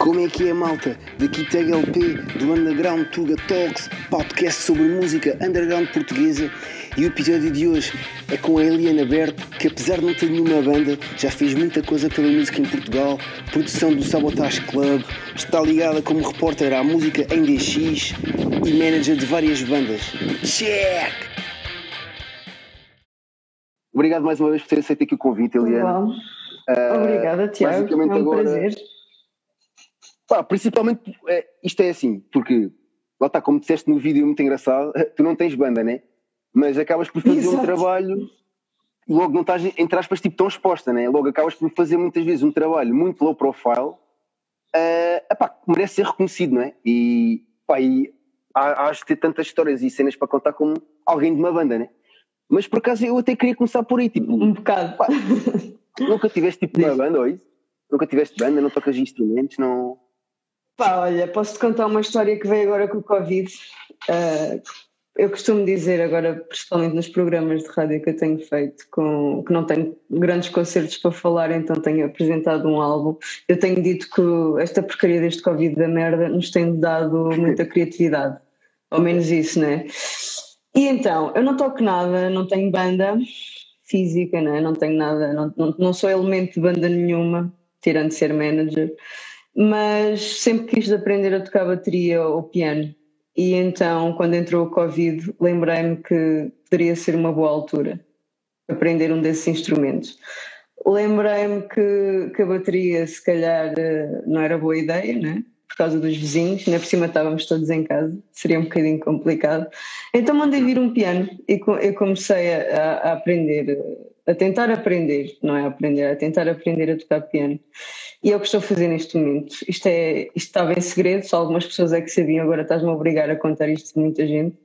Como é que é, malta? Daqui Tag LP, do Underground Tuga Talks, podcast sobre música underground portuguesa. E o episódio de hoje é com a Eliana Berto, que apesar de não ter nenhuma banda, já fez muita coisa pela música em Portugal, produção do Sabotage Club, está ligada como repórter à música em DX e manager de várias bandas. Check! Obrigado mais uma vez por ter aceito aqui o convite, Eliana. Uh, Obrigada, Tiago. É um agora, prazer. Pá, principalmente, é, isto é assim, porque lá está, como disseste no vídeo muito engraçado, tu não tens banda, né? Mas acabas por fazer Exato. um trabalho e logo não estás, entre aspas, tipo, tão exposta, né? Logo acabas por fazer muitas vezes um trabalho muito low profile, uh, epá, que merece ser reconhecido, não é? E, pá, e há, há de ter tantas histórias e cenas para contar como alguém de uma banda, né? Mas por acaso eu até queria começar por aí, tipo. Um bocado. Pá, nunca tiveste tipo uma banda ou isso? Nunca tiveste banda, não tocas instrumentos, não. Pá, olha, posso-te contar uma história que veio agora com o Covid. Uh, eu costumo dizer agora, principalmente nos programas de rádio que eu tenho feito, com, que não tenho grandes concertos para falar, então tenho apresentado um álbum. Eu tenho dito que esta porcaria deste Covid da merda nos tem dado muita criatividade. Ao menos isso, né? E então, eu não toco nada, não tenho banda física, né? não tenho nada, não, não, não sou elemento de banda nenhuma, tirando ser manager mas sempre quis aprender a tocar bateria ou piano. E então, quando entrou o Covid, lembrei-me que poderia ser uma boa altura aprender um desses instrumentos. Lembrei-me que, que a bateria, se calhar, eh, não era boa ideia, né? por causa dos vizinhos, ainda por cima estávamos todos em casa, seria um bocadinho complicado. Então mandei vir um piano e eu comecei a, a aprender, a tentar aprender, não é aprender, a tentar aprender a tocar piano. E é o que estou a fazer neste momento. Isto, é, isto estava em segredo, só algumas pessoas é que sabiam, agora estás-me a obrigar a contar isto de muita gente.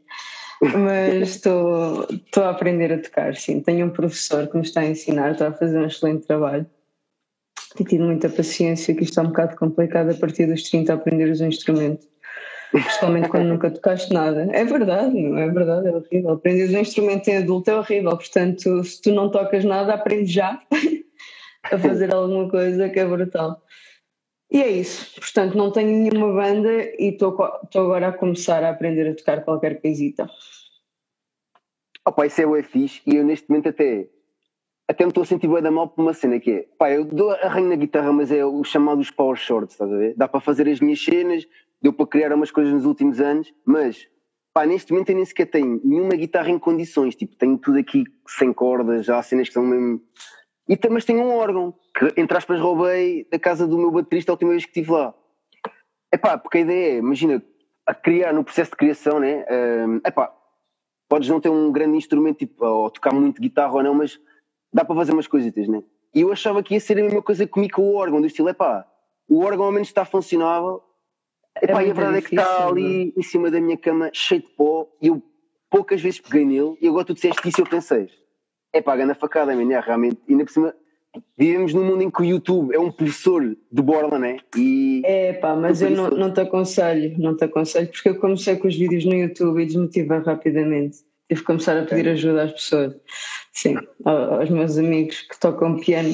Mas estou, estou a aprender a tocar, sim. Tenho um professor que me está a ensinar, está a fazer um excelente trabalho. Tenho tido muita paciência, que isto é um bocado complicado a partir dos 30 a aprender os instrumentos. Principalmente quando nunca tocaste nada. É verdade, não é verdade, é horrível. Aprender um instrumento em adulto é horrível, portanto, se tu não tocas nada, aprende já a fazer alguma coisa que é brutal. E é isso. Portanto, não tenho nenhuma banda e estou agora a começar a aprender a tocar qualquer coisita. Opa, isso é o fixe e eu neste momento até até me estou a sentir bem da mal por uma cena que é, pá, eu dou arranho na guitarra, mas é o chamado os power shorts, estás a ver? Dá para fazer as minhas cenas, deu para criar umas coisas nos últimos anos, mas pá, neste momento eu nem sequer tenho nenhuma guitarra em condições, tipo, tenho tudo aqui sem cordas, já há cenas que são mesmo e, mas tenho um órgão que, entre aspas, roubei da casa do meu baterista a última vez que estive lá. Epá, porque a ideia é, imagina, a criar, no processo de criação, né? Um, epá, podes não ter um grande instrumento, tipo, ou tocar muito guitarra ou não, mas dá para fazer umas coisitas, né? E eu achava que ia ser a mesma coisa comigo com o órgão, do estilo, epá, o órgão ao menos está funcionável, epá, é e a verdade difícil, é que está ali em cima da minha cama, cheio de pó, e eu poucas vezes peguei nele, e agora tu disseste isso e eu pensei, é pá, a facada, man, é, realmente, ainda por cima, vivemos num mundo em que o YouTube é um professor de borla, né? E é pá, mas eu não, não te aconselho, não te aconselho, porque eu comecei com os vídeos no YouTube e desmotivei rapidamente. Tive que começar a pedir ajuda às pessoas, sim, aos meus amigos que tocam piano.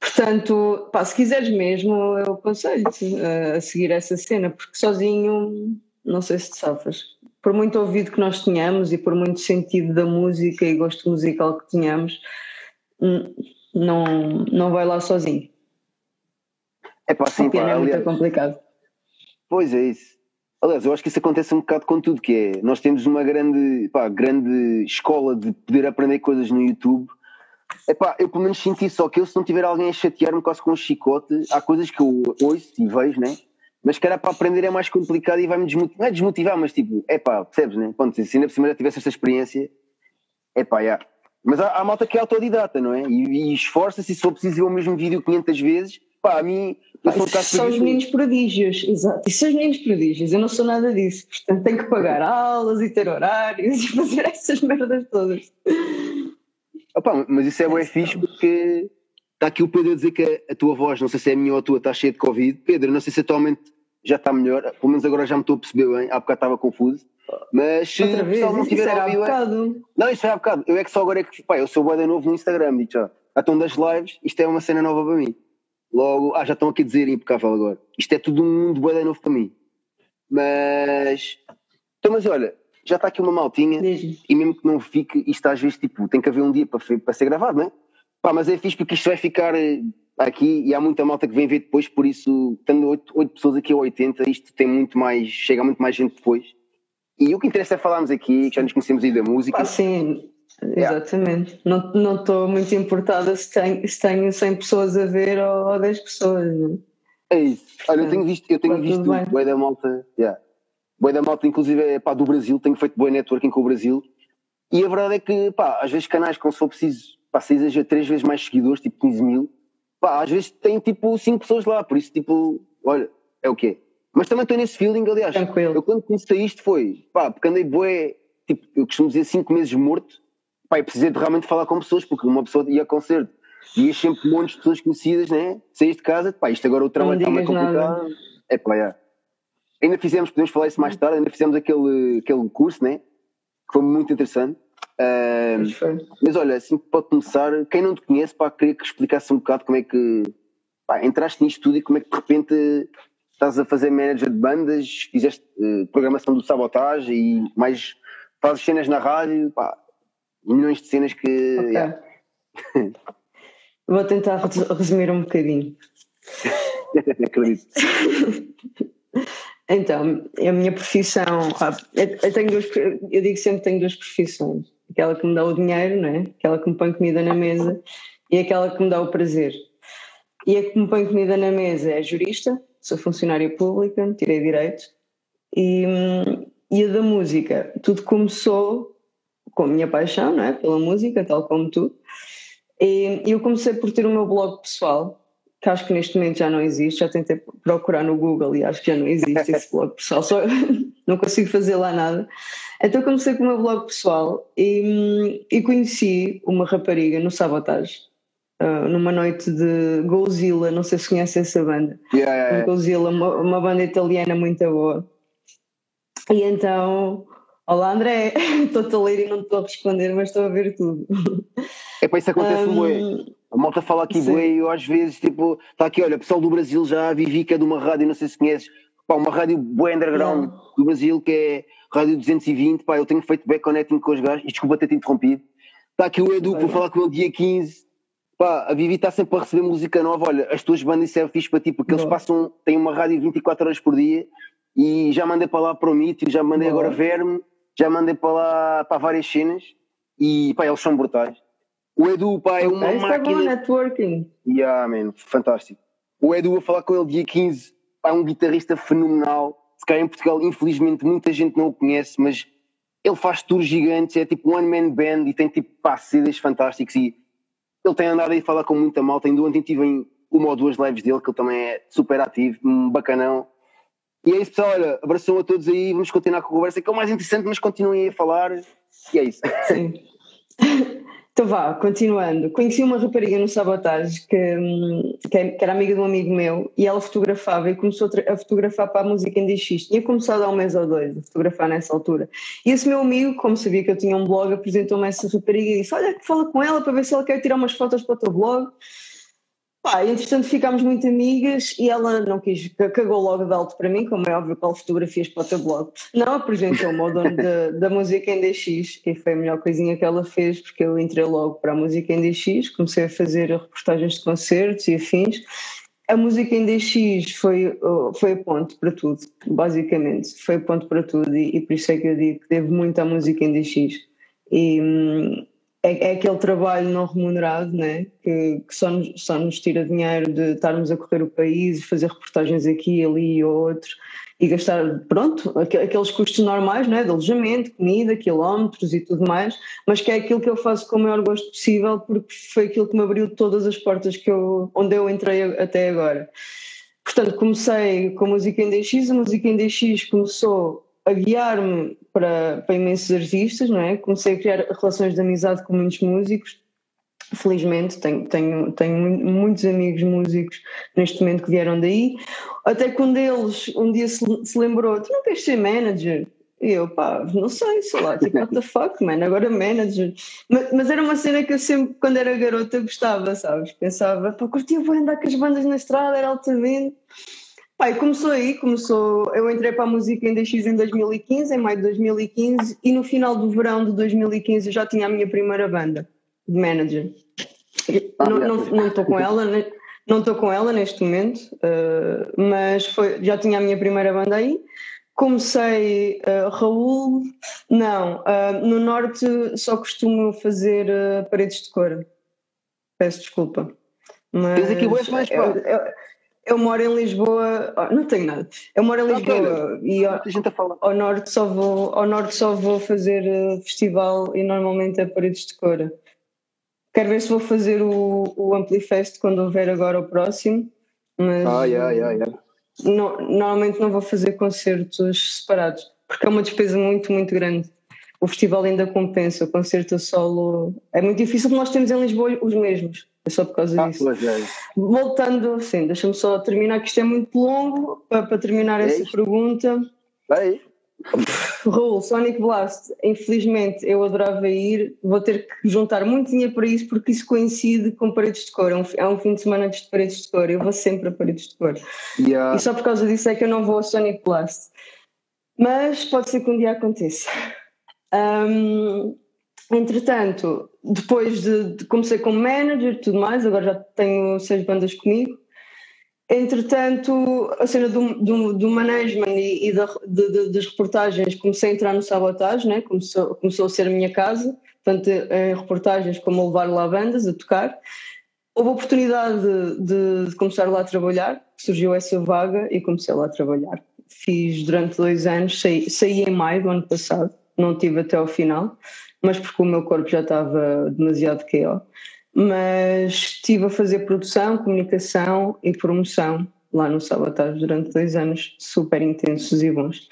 Portanto, pá, se quiseres mesmo, eu aconselho-te a seguir essa cena, porque sozinho não sei se te safas por muito ouvido que nós tenhamos e por muito sentido da música e gosto musical que tenhamos, não, não vai lá sozinho. É pá, sim, pá, é muito complicado. Pois é isso. Aliás, eu acho que isso acontece um bocado com tudo, que é, nós temos uma grande, pá, grande escola de poder aprender coisas no YouTube. É pá, eu pelo menos senti só que eu se não tiver alguém a chatear-me quase com um chicote, há coisas que eu ouço e vejo, né? mas que era para aprender é mais complicado e vai-me desmotivar, não é desmotivar, mas tipo, é pá, percebes, né? Ponto, se ainda por cima já tivesse esta experiência, é pá, já. Mas há, há malta que é autodidata, não é? E, e esforça-se, se for preciso ver o mesmo vídeo 500 vezes, pá, a mim. Isso são os meninos prodígios, exato. Isso são os meninos prodígios, eu não sou nada disso. Portanto, tenho que pagar aulas e ter horários e fazer essas merdas todas. Opa, mas isso é bem fixe porque Está aqui o Pedro a dizer que a, tua voz, não sei se é a minha ou a tua, está cheia de Covid. Pedro, não sei se atualmente já está melhor, pelo menos agora já me estou a perceber bem, há bocado estava confuso. Mas se Outra vez, não tiver a ouvir. É... Não, isso foi há bocado. Eu é que só agora é que. Pá, eu sou boa novo no Instagram, digo já. Então das lives, isto é uma cena nova para mim. Logo, ah, já estão aqui a dizer impecável agora. Isto é tudo um mundo bué novo para mim. Mas. Então, mas olha, já está aqui uma maltinha e mesmo que não fique, isto às vezes tipo, tem que haver um dia para, para ser gravado, não é? Pá, mas é fixe porque isto vai ficar eh, aqui e há muita malta que vem ver depois, por isso, tendo 8, 8 pessoas aqui ou 80, isto tem muito mais, chega muito mais gente depois. E o que interessa é falarmos aqui, que já nos conhecemos aí da música. Ah, sim, exatamente. Yeah. Não estou muito importada se tenho, se tenho 100 pessoas a ver ou, ou 10 pessoas. Não? É? é isso. Olha, eu tenho visto, eu tenho visto o da Malta, yeah. Boi da Malta, inclusive, é pá, do Brasil, tenho feito boi networking com o Brasil. E a verdade é que, pá, às vezes canais, como se for preciso, pá, se exagera três vezes mais seguidores, tipo 15 mil, pá, às vezes tem tipo 5 pessoas lá, por isso, tipo, olha, é o quê? Mas também estou nesse feeling, aliás. Tranquilo. Eu quando comecei isto foi, pá, porque andei boé, tipo, eu costumo dizer 5 meses morto, pá, e precisei de realmente falar com pessoas, porque uma pessoa ia a concerto, ia sempre um monte de pessoas conhecidas, né? Saís de casa, pá, isto agora o trabalho está mais complicado. É pá, é. Ainda fizemos, podemos falar isso mais tarde, ainda fizemos aquele, aquele curso, né? Que foi muito interessante. Uh, mas olha, assim pode começar, quem não te conhece, pá, queria que explicasse um bocado como é que pá, entraste nisto tudo e como é que de repente estás a fazer manager de bandas, fizeste uh, programação do sabotagem e mais fazes cenas na rádio, pá, milhões de cenas que. Okay. Yeah. Vou tentar resumir um bocadinho. Acredito. então, a minha profissão. Eu, tenho duas, eu digo sempre que tenho duas profissões. Aquela que me dá o dinheiro, né? aquela que me põe comida na mesa e aquela que me dá o prazer. E a que me põe comida na mesa é jurista, sou funcionária pública, tirei direito, e, e a da música, tudo começou com a minha paixão, não é? Pela música, tal como tu. E eu comecei por ter o meu blog pessoal, que acho que neste momento já não existe, já tentei procurar no Google e acho que já não existe esse blog pessoal, só não consigo fazer lá nada. Então comecei com o meu blog pessoal e, e conheci uma rapariga no Sabotage, uh, numa noite de Godzilla, não sei se conhece essa banda. Yeah, yeah, yeah. Godzilla, uma, uma banda italiana muito boa. E então, olá André, estou-te a ler e não estou a responder, mas estou a ver tudo. É para isso acontece um, A malta fala aqui e eu às vezes, tipo, está aqui, olha, pessoal do Brasil já vivi que é de uma rádio, não sei se conheces, pá, uma rádio bué underground não. do Brasil que é Rádio 220, pá, eu tenho feito back connecting com os gajos, e desculpa ter-te interrompido. Está aqui o Edu, vou falar com ele dia 15, Pá, a Vivi está sempre a receber música nova. Olha, as tuas bandas servem fixe para ti, porque eles passam, têm uma rádio 24 horas por dia. E já mandei para lá para o Mítio, já mandei agora Verme, já mandei para lá para várias cenas. E pá, eles são brutais. O Edu, pá, é uma okay, máquina. Está networking. Yeah, man, fantástico. O Edu, a falar com ele dia 15, pá, é um guitarrista fenomenal. Se cá em Portugal, infelizmente, muita gente não o conhece, mas ele faz tours gigantes, é tipo one man band e tem tipo pá, CDs fantásticos e ele tem andado aí a falar com muita malta. Ainda ontem tive em uma ou duas lives dele, que ele também é super ativo, um bacanão. E é isso, pessoal. Olha, abração a todos aí. Vamos continuar com a conversa, que é o mais interessante, mas continuem a falar. E é isso. Sim. Então vá, continuando. Conheci uma rapariga no Sabotage que, hum, que era amiga de um amigo meu e ela fotografava e começou a fotografar para a música em DX. Tinha começado há um mês ou dois a fotografar nessa altura. E esse meu amigo, como sabia que eu tinha um blog, apresentou-me essa rapariga e disse: Olha, fala com ela para ver se ela quer tirar umas fotos para o teu blog. Pá, entretanto ficámos muito amigas e ela não quis, cagou logo de alto para mim, como é óbvio, qual fotografias para o teu blog. Não apresentou-me ao dono da, da música em DX e foi a melhor coisinha que ela fez, porque eu entrei logo para a música em DX, comecei a fazer reportagens de concertos e afins. A música em DX foi, foi a ponte para tudo, basicamente, foi a ponte para tudo e, e por isso é que eu digo que devo muito à música em DX. E, hum, é, é, aquele trabalho não remunerado, né? que, que só, nos, só nos tira dinheiro de estarmos a correr o país, fazer reportagens aqui, ali e outros e gastar, pronto, aqueles custos normais, né? de alojamento, comida, quilómetros e tudo mais, mas que é aquilo que eu faço com o maior gosto possível porque foi aquilo que me abriu todas as portas que eu, onde eu entrei até agora. Portanto, comecei com a música em DX, a música em DX começou a guiar-me para, para imensos artistas, não é? Comecei a criar relações de amizade com muitos músicos. Felizmente tenho, tenho, tenho muitos amigos músicos neste momento que vieram daí. Até que um deles um dia se, se lembrou: Tu não queres ser manager? E eu, pá, não sei, sei lá, tipo, what the fuck, man, agora manager. Mas, mas, era uma cena que eu sempre, quando era garota, gostava, sabes? Pensava, pá, curtia vou andar com as bandas na estrada, era altamente. E começou aí, começou, eu entrei para a música em DX em 2015, em maio de 2015, e no final do verão de 2015 eu já tinha a minha primeira banda de manager. Ah, não estou com ela, não estou com ela neste momento, uh, mas foi, já tinha a minha primeira banda aí. Comecei uh, Raul, não, uh, no norte só costumo fazer paredes de cor. Peço desculpa. Mas Tens aqui boas eu, eu, moro em Lisboa, oh, não tenho nada. Eu moro em Lisboa e ao, ao, norte só vou, ao norte só vou fazer festival e normalmente é paredes de cor. Quero ver se vou fazer o, o Amplifest quando houver agora o próximo. Mas ah, yeah, yeah, yeah não, normalmente não vou fazer concertos separados, porque é uma despesa muito, muito grande. O festival ainda compensa, o concerto solo é muito difícil, porque nós temos em Lisboa os mesmos, é só por causa ah, disso. É. Voltando, sim, deixa-me só terminar, que isto é muito longo, para, para terminar é essa isto? pergunta. Vai. Raul, Sonic Blast, infelizmente eu adorava ir, vou ter que juntar muito dinheiro para isso porque isso coincide com paredes de cor, é um, é um fim de semana de paredes de cor, eu vou sempre a paredes de cor. Yeah. E só por causa disso é que eu não vou ao Sonic Blast. Mas pode ser que um dia aconteça. Um, entretanto, depois de, de comecei como manager e tudo mais, agora já tenho seis bandas comigo. Entretanto, a cena do, do, do management e, e da, de, de, das reportagens, comecei a entrar no sabotagem, né? começou, começou a ser a minha casa, tanto em reportagens como a levar lá bandas a tocar. Houve a oportunidade de, começar lá a trabalhar, surgiu essa vaga e comecei lá a trabalhar. Fiz durante dois anos, saí, saí em maio do ano passado, não tive até ao final, mas porque o meu corpo já estava demasiado KO mas estive a fazer produção, comunicação e promoção lá no Sabotage durante dois anos super intensos e bons.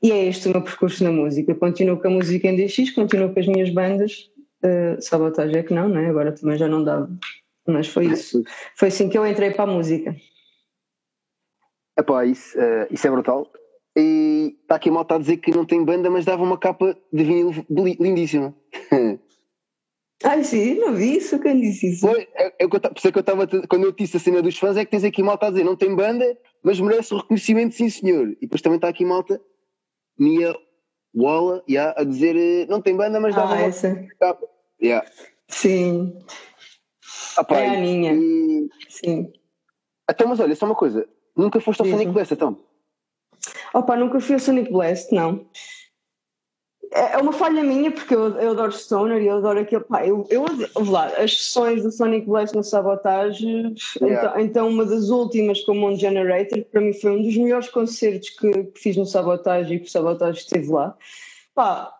E é este o meu percurso na música. Continuo com a música em DX, continuo com as minhas bandas. Uh, Sabotage é que não, né? agora também já não dava. Mas foi isso. Foi assim que eu entrei para a música. Epá, isso, uh, isso é brutal. E está aqui mal a dizer que não tem banda, mas dava uma capa de vinil lindíssima. Ai, sim, não vi isso, quem disse isso? Foi, é, é, por isso é que eu estava, quando eu disse a cena dos fãs, é que tens aqui malta a dizer, não tem banda, mas merece o reconhecimento, sim senhor. E depois também está aqui malta, Mia Walla, yeah, a dizer, eh, não tem banda, mas dá ah, essa. Yeah. Sim. Ah, pá, é a minha. E... Sim. Então, mas olha, só uma coisa, nunca foste ao Sonic Blast, então? Opa, nunca fui ao Sonic Blast, não. É, é uma falha minha, porque eu, eu adoro Stoner e eu adoro aquele. Pá, eu, eu lá, as sessões do Sonic Blast no Sabotage, yeah. então, então, uma das últimas com o Moon Generator, para mim foi um dos melhores concertos que, que fiz no Sabotage e que o Sabotage esteve lá. Pá,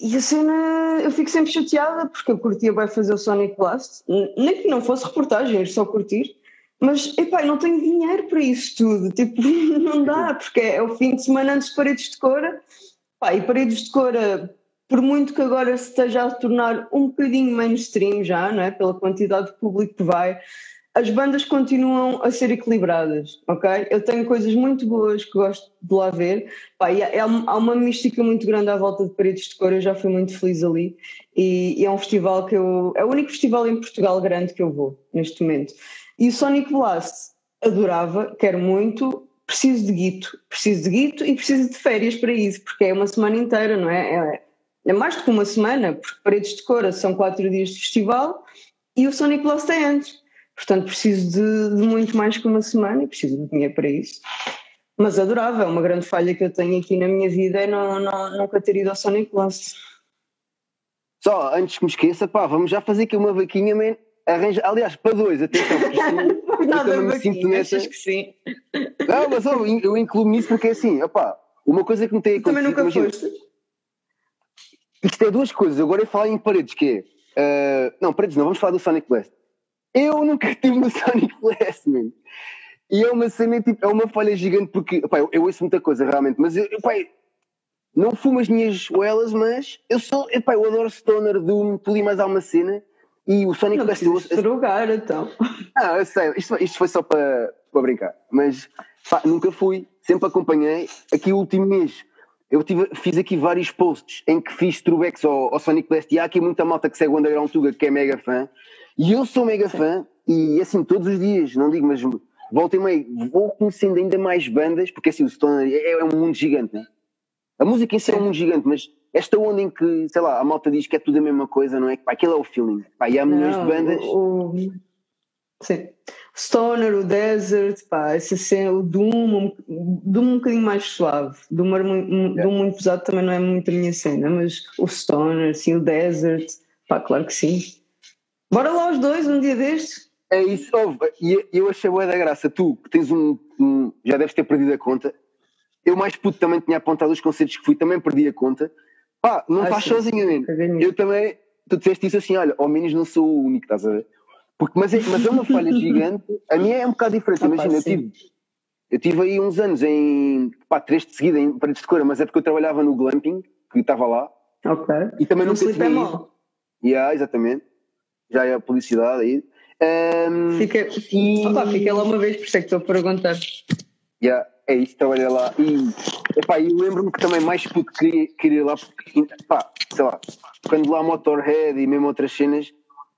e a cena, eu fico sempre chateada porque eu curtia bem fazer o Sonic Blast, nem que não fosse reportagem, só curtir. Mas, epá, não tenho dinheiro para isso tudo. Tipo, não dá, porque é o fim de semana antes de paredes de cora Pá, e Paredes de Cora, por muito que agora se esteja a tornar um bocadinho mainstream já, não é? Pela quantidade de público que vai, as bandas continuam a ser equilibradas, ok? Eu tenho coisas muito boas que gosto de lá ver. Pá, há, há uma mística muito grande à volta de Paredes de Cor, eu já fui muito feliz ali. E, e, é um festival que eu. É o único festival em Portugal grande que eu vou neste momento. E o Sonic Blast adorava, quero muito, preciso de guito, preciso de guito e preciso de férias para isso, porque é uma semana inteira, não é? É, é mais do que uma semana, porque Paredes de Cora são quatro dias de festival e o Sonic Lost é antes. Portanto, preciso de, de, muito mais que uma semana e preciso de dinheiro para isso. Mas adorava, é uma grande falha que eu tenho aqui na minha vida é não, não, nunca ter ido ao Sonic Lost. Só, antes que me esqueça, pá, vamos já fazer aqui uma vaquinha, man. Arranja, aliás, para dois, atenção, Nada me sinto nessa. Que sim? Não, mas eu, eu incluo nisso porque é assim, opá, uma coisa que me tem acontecido. Também nunca foste? Isto é duas coisas. Agora eu falo em paredes, que é. Uh, não, paredes não, vamos falar do Sonic Blast. Eu nunca estive no Sonic Blast, man. E é uma cena, tipo, é uma falha gigante porque, opá, eu, eu ouço muita coisa realmente, mas eu, opá, não fumo as minhas oelas, mas eu sou, opá, eu adoro Stoner, Doom, tudo e mais alguma cena. E o Sonic não Festival. drogar, então. Ah, eu sei, isto, isto foi só para, para brincar. Mas pá, nunca fui, sempre acompanhei. Aqui o último mês eu tive, fiz aqui vários posts em que fiz throwbacks ao, ao Sonic Blast e há aqui muita malta que segue o Underground Tuga que é mega fã e eu sou mega fã e assim todos os dias, não digo, mas volta e meio, vou conhecendo ainda mais bandas, porque assim o Stoner é, é um mundo gigante, né? A música em si é um gigante, mas esta onda em que, sei lá, a malta diz que é tudo a mesma coisa, não é? Pá, aquele é o feeling. Pá, e há milhões de bandas. O, o- sim. Stoner, o Desert, pá, essa cena, o Doom, Doom um bocadinho mais suave. Doom, um- Yeah. Doom muito pesado também não é muito a minha cena, mas o Stoner, sim, o Desert, pá, claro que sim. Bora lá os dois, um dia destes. É isso, e eu achei boa da graça. Tu, que tens um, um- Já deves ter perdido a conta. Eu, mais puto, também tinha apontado os concertos que fui, também perdi a conta. Pá, não Ah, sim. sozinho, nisso. Eu também. Tu disseste isso assim, olha, ao menos não sou o único, estás a ver? Porque, mas, é, mas é uma falha gigante. A minha é um bocado diferente. Ah, Imagina, eu tive, eu tive aí uns anos em. pá, três de seguida em paredes de cora, mas é porque eu trabalhava no glamping, que estava lá. Ok. E também Não nunca sleep é mal. Yeah, exatamente. Já é a publicidade aí. Ahm, Fica, e- Opa, fiquei lá uma vez, por isso é que estou a perguntar. Yeah, é isso, trabalhei lá. E epá, eu lembro-me que também mais puto queria, queria ir lá, porque, pá, sei lá, quando lá Motorhead e mesmo outras cenas,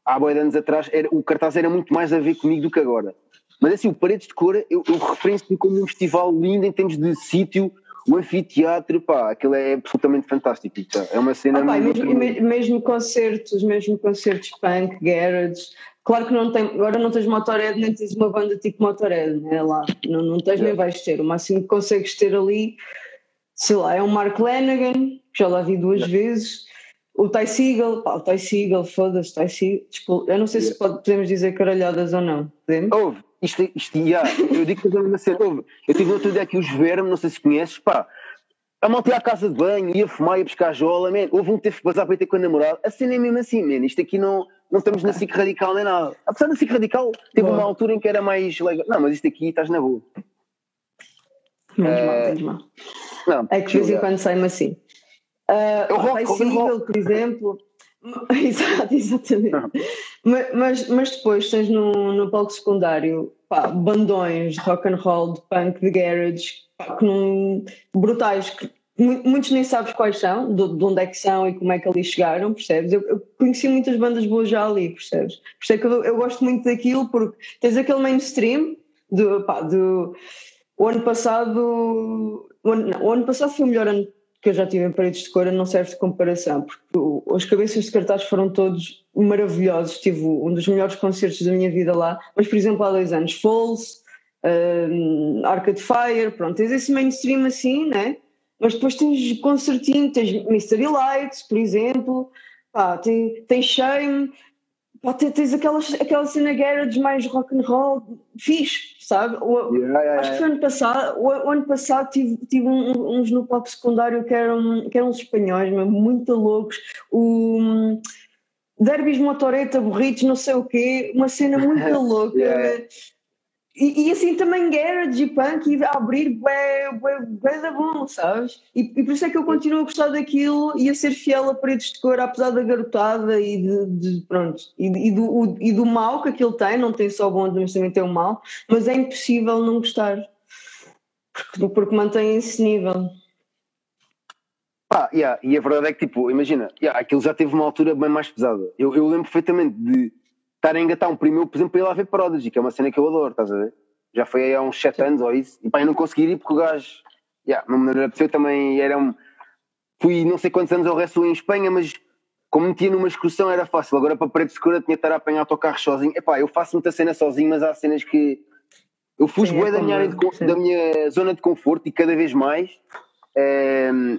há boi de anos atrás, era, o cartaz era muito mais a ver comigo do que agora. Mas assim, o Paredes de Cor, eu, eu referencio como um festival lindo em termos de sítio, o anfiteatro, pá, aquilo é absolutamente fantástico. tá? É uma cena. Ah, pá, mesmo, me- mesmo concertos, mesmo concertos punk, garage, claro que não tem, agora não tens Motorhead nem tens uma banda tipo Motorhead, né, lá, não, não tens nem Yeah. vais ter, o máximo que consegues ter ali, sei lá, é um Mark Lanagan, que já lá vi duas vezes, o Ty Seagal, pá, o Ty Seagal, foda-se, Ty desculpa, eu não sei se Yeah. pode- podemos dizer caralhadas ou não, podemos? Houve, isto, isto yeah, eu digo que a mesma cena, houve. Eu tive outro dia aqui os Verme, não sei se conheces, pá, a malta ia à casa de banho, ia fumar, ia buscar jola, man. houve um que teve que bazar para ir ter com a namorada, a cena é mesmo assim, man. isto aqui não, não estamos na SIC radical nem nada. Apesar da SIC radical, teve Boa. uma altura em que era mais legal, não, mas isto aqui estás na boa. Menos Eh, mal, menos mal. Não, É que de vez em quando sai-me assim. Ah, Eu o rock, por exemplo. Exato, exatamente. mas, mas, mas depois tens no, no palco secundário pá, bandões de rock and roll, de punk, de garage, pá, que não, brutais, que muitos nem sabes quais são, de, de onde é que são e como é que ali chegaram, percebes? Eu, eu conheci muitas bandas boas já ali, percebes? Por isso é que eu, eu gosto muito daquilo, porque tens aquele mainstream do, pá, do o ano passado o ano, não, o ano passado foi o melhor ano que eu já tive em paredes de cora, não serve de comparação, porque os cabeças de cartaz foram todos maravilhosos. Tive um dos melhores concertos da minha vida lá, mas por exemplo, há dois anos, Falls, um, Arcade Fire, pronto, tens esse mainstream assim, né? Mas depois tens concertinho, tens Mystery Lights, por exemplo, pá, tem, tens Shame, pá, tens, tens aquela, aquela cena garage mais rock and roll, fixe, sabe? O- Yeah, yeah, Acho que foi ano passado, o, o ano passado tive, tive um- uns no palco secundário que eram, que eram uns espanhóis, mesmo, muito loucos. O Derbys Motoreta, Burritos, não sei o quê, uma cena muito louca. Yeah. E, e assim também garage e punk e abrir bué, bué, bué da bom, sabes? E, e por isso é que eu continuo a gostar daquilo e a ser fiel a paredes de cor, apesar da garotada e de, de- pronto, e, e do, o- e do mal que aquilo tem, não tem só bom, mas também tem o mal, mas é impossível não gostar. Porque, porque mantém esse nível. Pá, yeah, e a verdade é que, tipo, imagina, yeah, aquilo já teve uma altura bem mais pesada. Eu, eu lembro perfeitamente de estar a engatar um primo, por exemplo, para ir lá ver Prodigy, que é uma cena que eu adoro, estás a ver? Já foi aí há uns 7 anos ou isso, e pá, eu não consegui ir porque o gajo, yeah, não me lembro, eu também era um. Fui não sei quantos anos ao resto em Espanha, mas como metia numa excursão era fácil. Agora para Paredes de Cura tinha de estar a apanhar autocarro sozinho. Epá, eu faço muita cena sozinho, mas há cenas que. Eu fujo Sim, é da, minha de da minha zona de conforto e cada vez mais. ehm,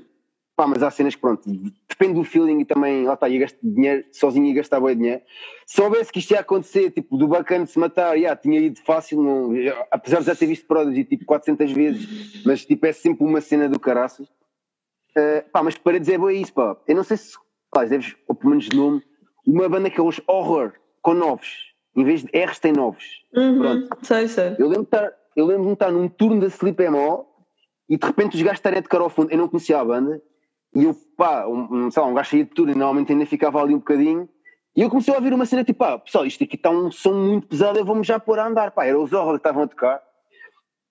pá, mas há cenas que pronto, depende do feeling e também, lá está, ia gastar dinheiro sozinho e gastar bem dinheiro. Se soubesse que isto ia acontecer, tipo, do bacana de se matar, yeah, tinha ido fácil, não, apesar de já ter visto Prodigy tipo 400 vezes, mas tipo, é sempre uma cena do caraças. Uh, pá, mas para dizer boa isso, pá. Eu não sei se, pá, deves, ou pelo menos de nome, uma banda que é os Horror, com novos. Em vez de R's tem novos. Uhum, sei, sei. Eu lembro de estar, eu lembro de estar num turno da Sleep Emo e de repente os gajos estarem a tocar ao fundo. Eu não conhecia a banda e eu, pá, um, sei lá, um gajo saía de turno e normalmente ainda ficava ali um bocadinho. E eu comecei a ouvir uma cena tipo, pá, pessoal, isto aqui está um som muito pesado, eu vou-me já pôr a andar, pá. Era os Horror que estavam a tocar.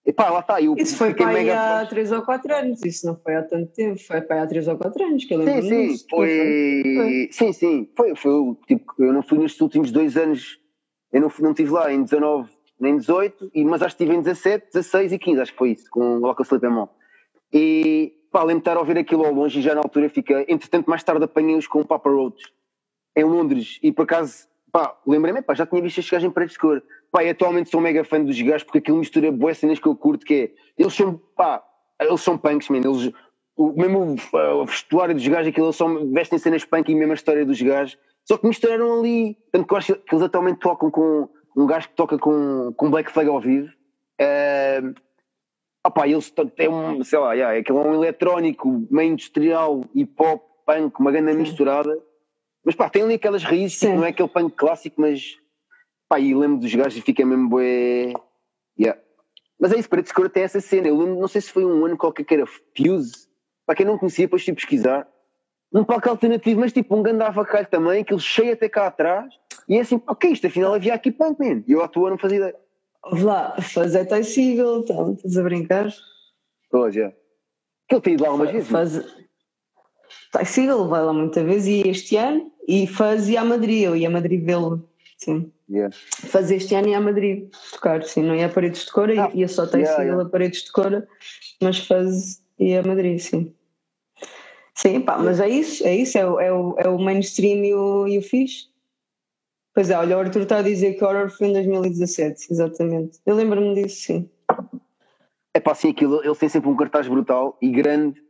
E pá, lá está. Eu Isso foi para aí há 3 ou 4 anos, isso não foi há tanto tempo, foi para aí há 3 ou 4 anos que eu lembro Sim, sim, disso. foi. Sim, sim, foi, foi. Tipo, eu não fui nestes últimos dois anos, eu não, fui- não estive lá em 19 nem 18, e, mas acho que estive em 17, 16 e 15, acho que foi isso, com o Sleep Mall. E pá, lembro estar a ouvir aquilo ao longe e já na altura fica. Entretanto, mais tarde apanhei-os com o Papa Roach em Londres e por acaso, pá, lembrei-me, já tinha visto estes gajos em paredes de cor. Pá, e atualmente sou mega fã dos gajos porque aquilo mistura boas cenas que eu curto, que é. Eles são, pá, eles são punks, man, eles. O, mesmo o, o vestuário dos gajos, aquilo, eles são, vestem cenas punk e mesmo a história dos gajos. Só que misturaram ali. Tanto que eu acho que eles atualmente tocam com um gajo que toca com, com Black Flag ao vivo. Eh, opá, eles têm um, sei lá, yeah, aquilo é um eletrónico meio industrial, hip hop, punk, uma grande Sim. misturada. Mas pá, tem ali aquelas raízes, tipo, Sim. não é aquele punk clássico, mas pá, e lembro dos gajos e fica mesmo bué. Yeah. Mas é isso, para Discord tem essa cena. Eu lembro, não sei se foi um ano qualquer que era Fuse, para quem não conhecia, depois fui pesquisar. Um palco alternativo, mas tipo um grande avacalho também, aquele cheio até cá atrás. E é assim, ok, isto afinal havia aqui punk, man. E eu à toa não fazia ideia. Fazer Ty Seagull, então, estás a brincar? Pois, é. Que ele tem ido lá algumas vezes. Faz... Ty Seagull vai lá muita vez e este ano, e fazia a Madrid, eu ia a Madrid vê-lo, sim. Yeah. Faz este ano ia a Madrid tocar, sim, não ia a Paredes de Cora, Ah, ia só Ty yeah, yeah. a Paredes de Cora, mas faz ia a Madrid, sim. Sim, pá, mas é isso, é isso, é o, é o, é o mainstream e o, e o fixe. Pois é, olha, o Arthur está a dizer que Horror foi em 2017, exatamente. Eu lembro-me disso, sim. É pá, assim, aquilo, ele tem sempre um cartaz brutal e grande.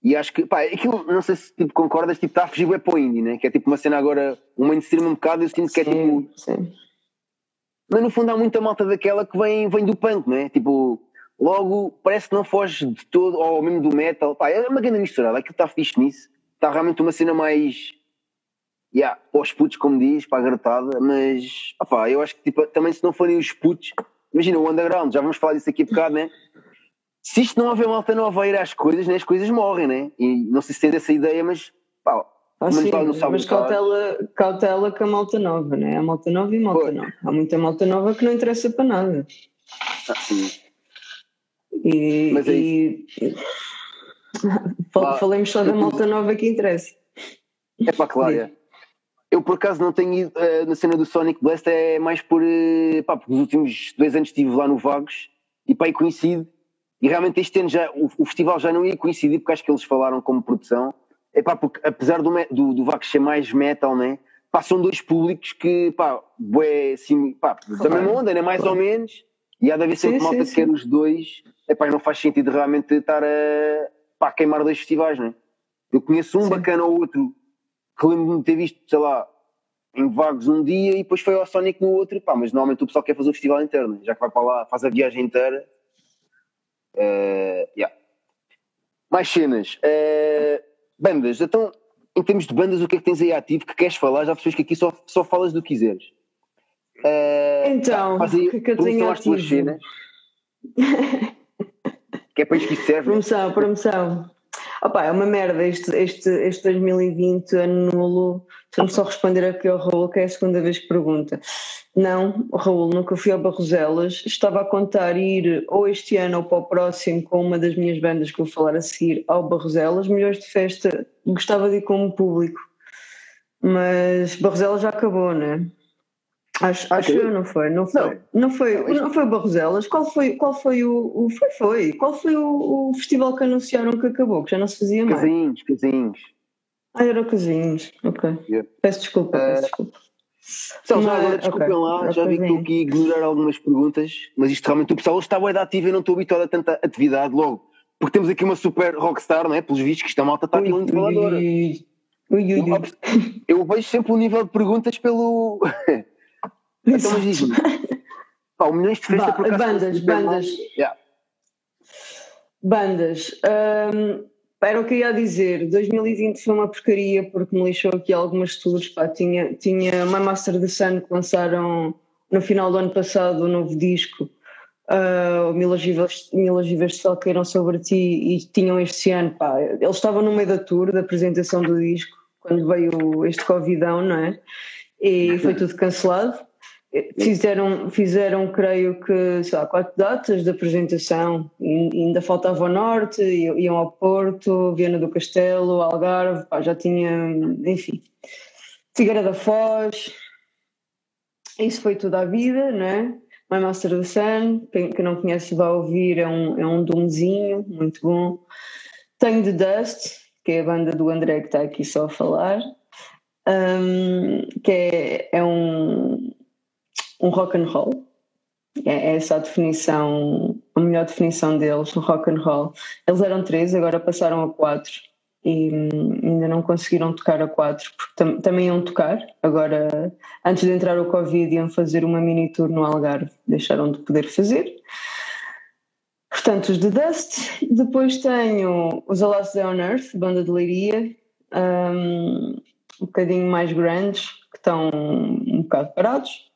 E acho que, pá, aquilo, não sei se tipo, concordas, tipo, está a fugir bem para o indie, né? Que é tipo uma cena agora, um mainstream um bocado, eu sinto que é tipo. Sim, sim. Mas no fundo há muita malta daquela que vem, vem do punk, não é? Tipo, logo parece que não foge de todo, ou mesmo do metal. Pá, é uma grande misturada, aquilo está fixe nisso. Está realmente uma cena mais. Yeah, para os putos, como diz, para a garotada, mas opá, eu acho que tipo, também se não forem os putos, imagina o underground, já vamos falar disso aqui a bocado, né? Se isto não houver malta nova a ir às coisas, né, as coisas morrem, né? E não sei se tens essa ideia, mas pá, Ah, Mas sim, mas cautela, cautela com a malta nova, né? Há malta nova e malta Pois. nova. Há muita malta nova que não interessa para nada. ah, sim. E, Mas é e- Fal- falemos só da malta nova que interessa. É pá, claro. É. Eu por acaso não tenho ido eh, na cena do Sonic Blast, é mais por. eh, pá, porque nos últimos dois anos estive lá no Vagos e pá, e coincide. E realmente este ano já, o, o festival já não ia coincidir porque acho que eles falaram como produção. É pá, porque apesar do, do, do Vagos ser mais metal, né? Pá, são dois públicos que, pá, bué, assim, pá, da mesma onda, né? Mais ou menos. E há de haver sempre Sim, malta sim, que quer os dois. É pá, não faz sentido realmente estar a pá, queimar dois festivais, né? Eu conheço um Sim. bacana ou outro que lembro-me de ter visto, sei lá, em Vagos um dia e depois foi ao Sonic no outro, pá, mas normalmente o pessoal quer fazer o festival inteiro, né? já que vai para lá, faz a viagem inteira. Eh, yeah. Mais cenas. Eh, bandas, então, em termos de bandas, o que é que tens aí ativo que queres falar? Já percebes que aqui só, só falas do que quiseres. Eh, Então, o que é que eu tenho ativo? cenas. que é para isto que isso serve. Promoção, promoção. Opa, é uma merda este, este, este 2020 ano nulo. Vamos só responder aqui ao Raul, que é a segunda vez que pergunta. Não, Raul, nunca fui ao Barroselas. Estava a contar ir ou este ano ou para o próximo com uma das minhas bandas que vou falar a seguir ao Barroselas. Milhões de festa, gostava de ir como público. Mas Barroselas já acabou, né? Acho, acho Acabou? eu, não foi? Não foi, Não. não foi, Não, não foi o Barroselas. Qual foi, qual foi o, o- Foi, foi. Qual foi o, o festival que anunciaram que acabou, que já não se fazia mais? Casinhos, casinhos. Ah, era Casinhos. Ok. Yeah. Peço desculpa, peço desculpa. Então, já agora, desculpem ok, lá, já vi que estou aqui a ignorar algumas perguntas, mas isto realmente o pessoal está bem ativo e não estou habituado a tanta atividade logo. Porque temos aqui uma super rockstar, não é? Pelos vistos, que esta malta está aqui Ui, muito faladora. ui, ui, ui, ui. Eu vejo sempre o nível de perguntas pelo. então, mas diz-me. Pá, o milhões de festa por acaso bandas, bandas. Yeah. Bandas. hum, era o que eu ia dizer. 2020 foi uma porcaria porque me lixou aqui algumas tours. Pá, tinha, tinha My Master the Sun que lançaram no final do ano passado o novo disco. Uh, Mil Ogivas de Fel Caíram Sobre Ti e tinham este ano, pá, eles estavam no meio da tour, da apresentação do disco, quando veio este Covidão, não é? E foi tudo cancelado. Fizeram, fizeram, creio que, sei lá, quatro datas de apresentação. E ainda faltava o Norte, iam ao Porto, Viana do Castelo, Algarve, pá, já tinha, enfim. Figueira da Foz. Isso foi toda a vida, não é? My Master of the Sun, quem, não conhece vai ouvir, é um, é um doomzinho, muito bom. Tenho The Dust, que é a banda do André que está aqui só a falar, um, que é, é um, um rock and roll. É, é essa a definição, a melhor definição deles, no rock and roll. Eles eram três, agora passaram a quatro e hum, ainda não conseguiram tocar a quatro, porque tam também iam tocar. Agora, antes de entrar o Covid, iam fazer uma mini tour no Algarve, deixaram de poder fazer. Portanto, os The Dust. Depois tenho os A Last Day on Earth, banda de Leiria, um, um bocadinho mais grandes, que estão um bocado parados.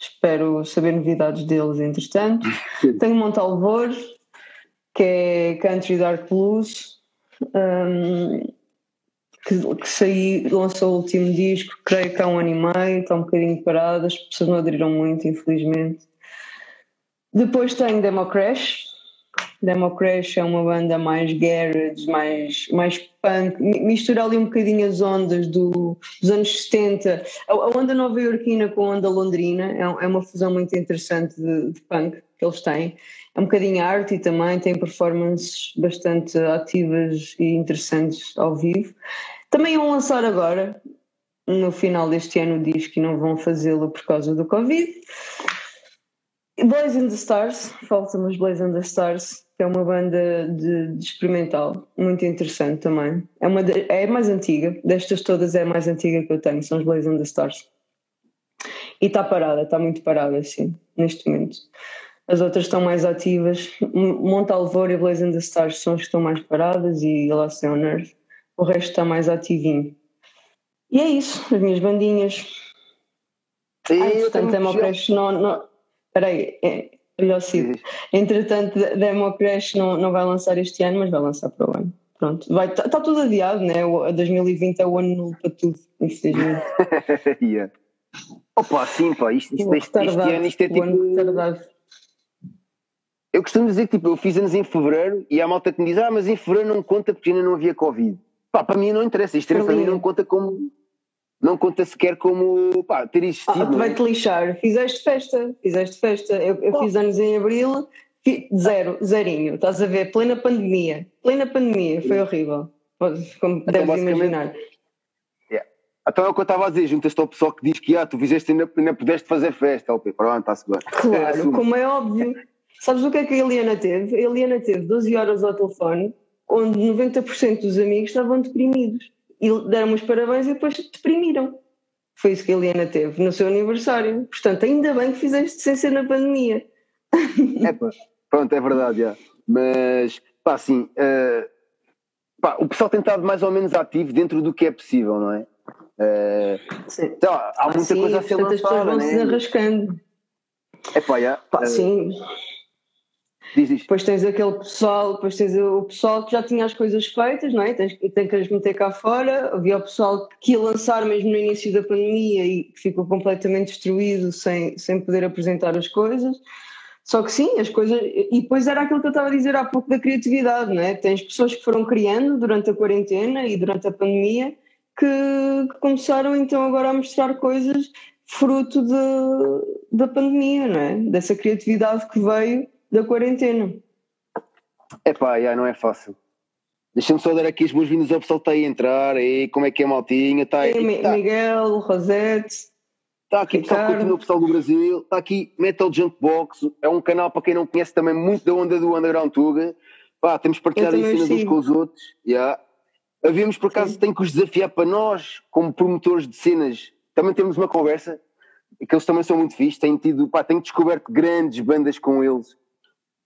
Espero saber novidades deles entretanto. tenho Montalvor, que é Country Dark Blues, um, que, que saí, lançou o último disco, creio que há um ano e meio, está um bocadinho parado, as pessoas não aderiram muito, infelizmente. Depois tenho Democrash. Democrash é uma banda mais garage, mais, mais punk, mistura ali um bocadinho as ondas do, dos anos 70. A, a onda nova-iorquina com a onda londrina é, é uma fusão muito interessante de, de punk que eles têm é um bocadinho arte e também tem performances bastante ativas e interessantes ao vivo. Também vão lançar agora, no final deste ano, o disco e não vão fazê-lo por causa do Covid. Blaze in the Stars, falta mas Blaze in the Stars, que é uma banda de, de experimental, muito interessante também. É, uma de, é a mais antiga, destas todas é a mais antiga que eu tenho, são os Blaze in the Stars. E está parada, está muito parada assim, neste momento as outras estão mais ativas. Montalvor e Blaze in the Stars são as que estão mais paradas e Lost on Earth. O resto está mais ativinho. E é isso, as minhas bandinhas. E ah, portanto, Democrash não, não. Peraí, é, melhor Cid. Entretanto, Democrash não, não vai lançar este ano, mas vai lançar para o ano. Pronto, está tá tudo adiado, né? O, 2020 é o ano nulo para tudo, infelizmente. yeah. Opa, sim, pá, isto, isto, isto, este ano isto é tipo. Eu costumo dizer que tipo, eu fiz anos em fevereiro e há malta que me diz: Ah, mas em fevereiro não conta porque ainda não havia Covid. Pá, para mim não interessa. Isto para mim não conta como. Não conta sequer como pá, ter existido. Ah, tu vai-te é? lixar. Fizeste festa. Fizeste festa. Eu, eu fiz anos em abril, zero, zerinho. Estás a ver? Plena pandemia. Plena pandemia. Foi horrível. Como então, deves imaginar. Yeah. Então é o que eu estava a dizer, juntas-te ao pessoal que diz que ah, tu fizeste ainda, ainda pudeste fazer festa. Ok, pronto, está-se bem. Claro, como é óbvio. Sabes o que é que a Eliana teve? A Eliana teve 12 horas ao telefone, onde 90% dos amigos estavam deprimidos. E deram os parabéns e depois deprimiram. Foi isso que a Eliana teve no seu aniversário. Portanto, ainda bem que fizeste sem ser na pandemia. É pá, pronto, é verdade, já. Mas, pá, assim, uh, pá, o pessoal tem estado mais ou menos ativo dentro do que é possível, não é? Uh, sim. Então, há ah, muita sim, coisa a ser lançada, as pessoas vão né? se desarrascando. É pá, já. Pá, uh, sim Diz, diz. Depois tens aquele pessoal, depois tens o pessoal que já tinha as coisas feitas, não é? Tens, tem que as meter cá fora. Havia o pessoal que ia lançar mesmo no início da pandemia e que ficou completamente destruído sem, sem poder apresentar as coisas. Só que sim, as coisas. E depois era aquilo que eu estava a dizer há pouco da criatividade, não é? Tens pessoas que foram criando durante a quarentena e durante a pandemia que, que começaram então agora a mostrar coisas fruto de, da pandemia, não é? Dessa criatividade que veio da quarentena. É pá, já não é fácil. Deixa-me só dar aqui as boas-vindas ao pessoal que está aí a entrar. E como é que é, Maltinha? Está aí, tá. Miguel, Rosete. Está aqui pessoal que continua o pessoal do Brasil. Está aqui Metal Junkbox. É um canal para quem não conhece também muito da onda do Underground Tuga. Pá, temos partilhado aí cenas uns com os outros. Yeah. Havíamos por acaso, tem que os desafiar para nós, como promotores de cenas, também temos uma conversa, que eles também são muito fixos, têm tido, pá, tenho descoberto grandes bandas com eles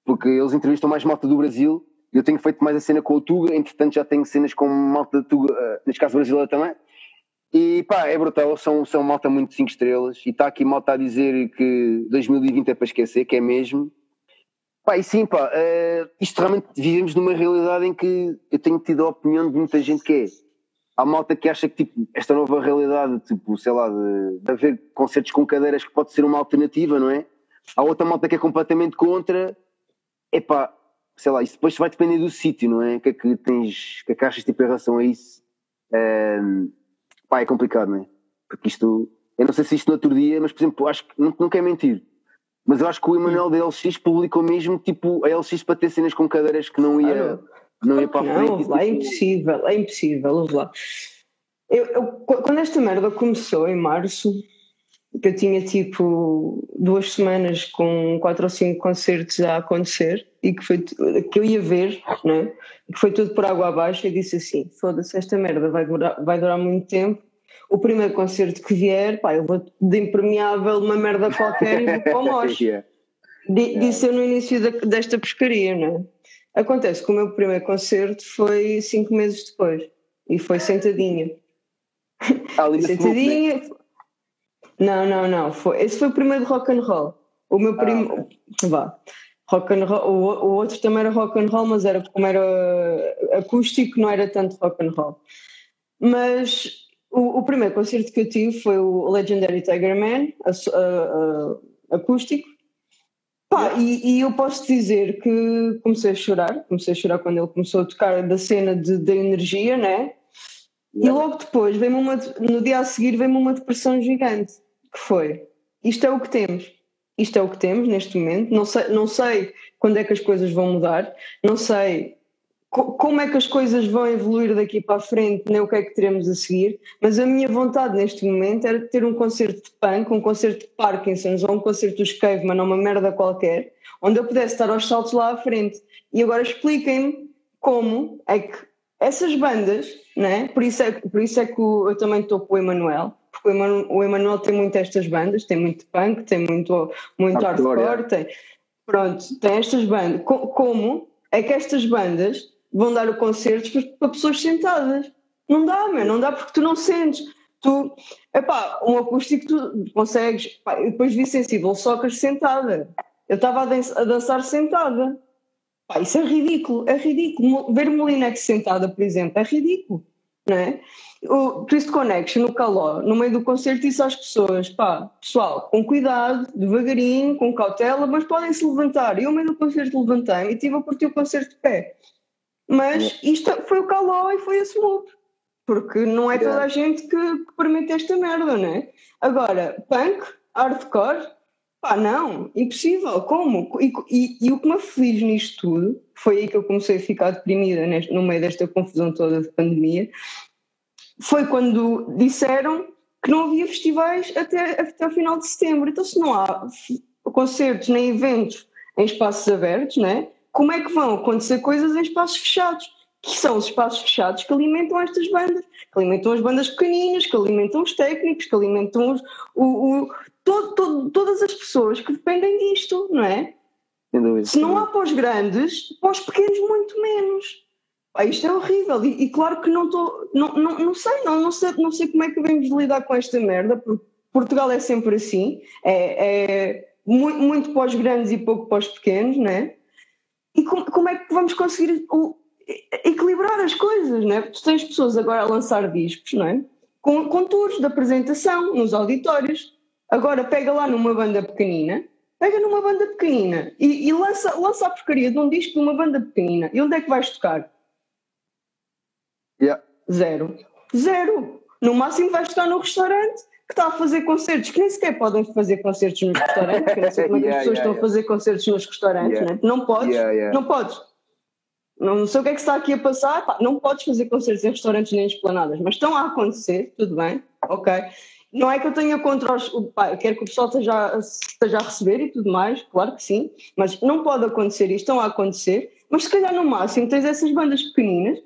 porque eles entrevistam mais malta do Brasil. Eu tenho feito mais a cena com o Tuga, entretanto já tenho cenas com malta do Tuga, uh, neste caso brasileira também. E pá, é brutal, são, são malta muito 5 estrelas. E está aqui malta a dizer que 2020 é para esquecer, que é mesmo. Pá, e sim, pá, uh, isto realmente vivemos numa realidade em que eu tenho tido a opinião de muita gente que é há malta que acha que tipo, esta nova realidade, tipo, sei lá, de, de haver concertos com cadeiras que pode ser uma alternativa, não é? Há outra malta que é completamente contra. Epá, sei lá, isso depois vai depender do sítio, não é? O que é que tens, o que é que achas tipo, em relação a isso? Um, pá, é complicado, não é? Porque isto, eu não sei se isto no outro dia, mas por exemplo, acho que não, não quer mentir. Mas eu acho que o Emanuel da LX publicou mesmo tipo a LX para ter cenas com cadeiras que não ia, não ia para a frente. Não, lá, é tipo... impossível, é impossível, vamos lá. Eu, eu, quando esta merda começou em março, que eu tinha tipo duas semanas com quatro ou cinco concertos a acontecer e que, foi, que eu ia ver, né? que foi tudo por água abaixo, e disse assim: foda-se, esta merda vai durar, vai durar muito tempo. O primeiro concerto que vier, pá, eu vou de impermeável uma merda qualquer e vou para o. Disse eu no início da, desta pescaria, né? Acontece que o meu primeiro concerto foi cinco meses depois e foi sentadinha. Ah, sentadinha. Né? Não, não, não. Foi, esse foi o primeiro rock and roll. O meu primo. Ah. Vá. Rock and roll, o, o, outro também era rock and roll, mas era como era acústico, não era tanto rock and roll. Mas o, o primeiro concerto que eu tive foi o Legendary Tiger Man, a, a, a, acústico. Pá, e, e, eu posso dizer que comecei a chorar, comecei a chorar quando ele começou a tocar da cena de, da energia, né? E logo depois, veio uma, no dia a seguir, veio-me uma depressão gigante, que foi, isto é o que temos, isto é o que temos neste momento, não sei, não sei quando é que as coisas vão mudar, não sei co como é que as coisas vão evoluir daqui para a frente, nem o que é que teremos a seguir, mas a minha vontade neste momento era ter um concerto de punk, um concerto de Parkinson's ou um concerto dos Caveman ou uma merda qualquer, onde eu pudesse estar aos saltos lá à frente. E agora expliquem-me como é que essas bandas, né? por, isso é, por isso é que eu também estou com o Emanuel, porque o Emanuel tem muito estas bandas, tem muito punk, tem muito, muito hardcore, tem, pronto, tem estas bandas. Como é que estas bandas vão dar o concerto para pessoas sentadas? Não dá, meu, não dá porque tu não sentes. Tu, epá, um acústico tu consegues, pá, eu depois vi sensível socas sentada. Eu estava a, a dançar sentada Pá, isso é ridículo, é ridículo. Ver Molinex sentada, por exemplo, é ridículo. Não é? O Twist Connection, no Caló, no meio do concerto, disse às pessoas: pá, pessoal, com cuidado, devagarinho, com cautela, mas podem se levantar. E eu, no meio do concerto, levantei-me e estive a curtir o concerto de pé. Mas isto foi o Caló e foi a Smoop. Porque não é toda a gente que, que permite esta merda, não é? Agora, punk, hardcore, Pá, não, impossível, como? E, e, e, o que me aflige nisto tudo, foi aí que eu comecei a ficar deprimida neste, no meio desta confusão toda de pandemia, foi quando disseram que não havia festivais até, até o final de setembro. Então, se não há concertos nem eventos em espaços abertos, né? como é que vão acontecer coisas em espaços fechados? Que são os espaços fechados que alimentam estas bandas, que alimentam as bandas pequeninas, que alimentam os técnicos, que alimentam os, o, o, todo, todo, todas as pessoas que dependem disto, não é? Se não há para os grandes, para os pequenos, muito menos. Ah, isto é horrível. E, e claro que não estou. Não, não, não sei, não, não sei, não sei como é que vamos lidar com esta merda, porque Portugal é sempre assim. É, é muito, muito para os grandes e pouco para os pequenos, não é? E como, como é que vamos conseguir o, equilibrar as coisas, não é? Porque tu tens pessoas agora a lançar discos, não é? Com, com tours de apresentação nos auditórios. Agora pega lá numa banda pequenina, pega numa banda pequenina e, e lança, lança a porcaria de um disco de uma banda pequenina. E onde é que vais tocar? Yeah. Zero. Zero. No máximo vais estar no restaurante que está a fazer concertos, que nem sequer podem fazer concertos nos restaurantes, que não sei como é que as pessoas yeah, estão yeah. a fazer concertos nos restaurantes, né? não podes, não podes. Não sei o que é que está aqui a passar, não podes fazer concertos em restaurantes nem em esplanadas, mas estão a acontecer, tudo bem, ok. Não é que eu tenha contra os. Pá, quero que o pessoal esteja, esteja a receber e tudo mais, claro que sim, mas não pode acontecer e estão a acontecer. Mas se calhar no máximo tens essas bandas pequeninas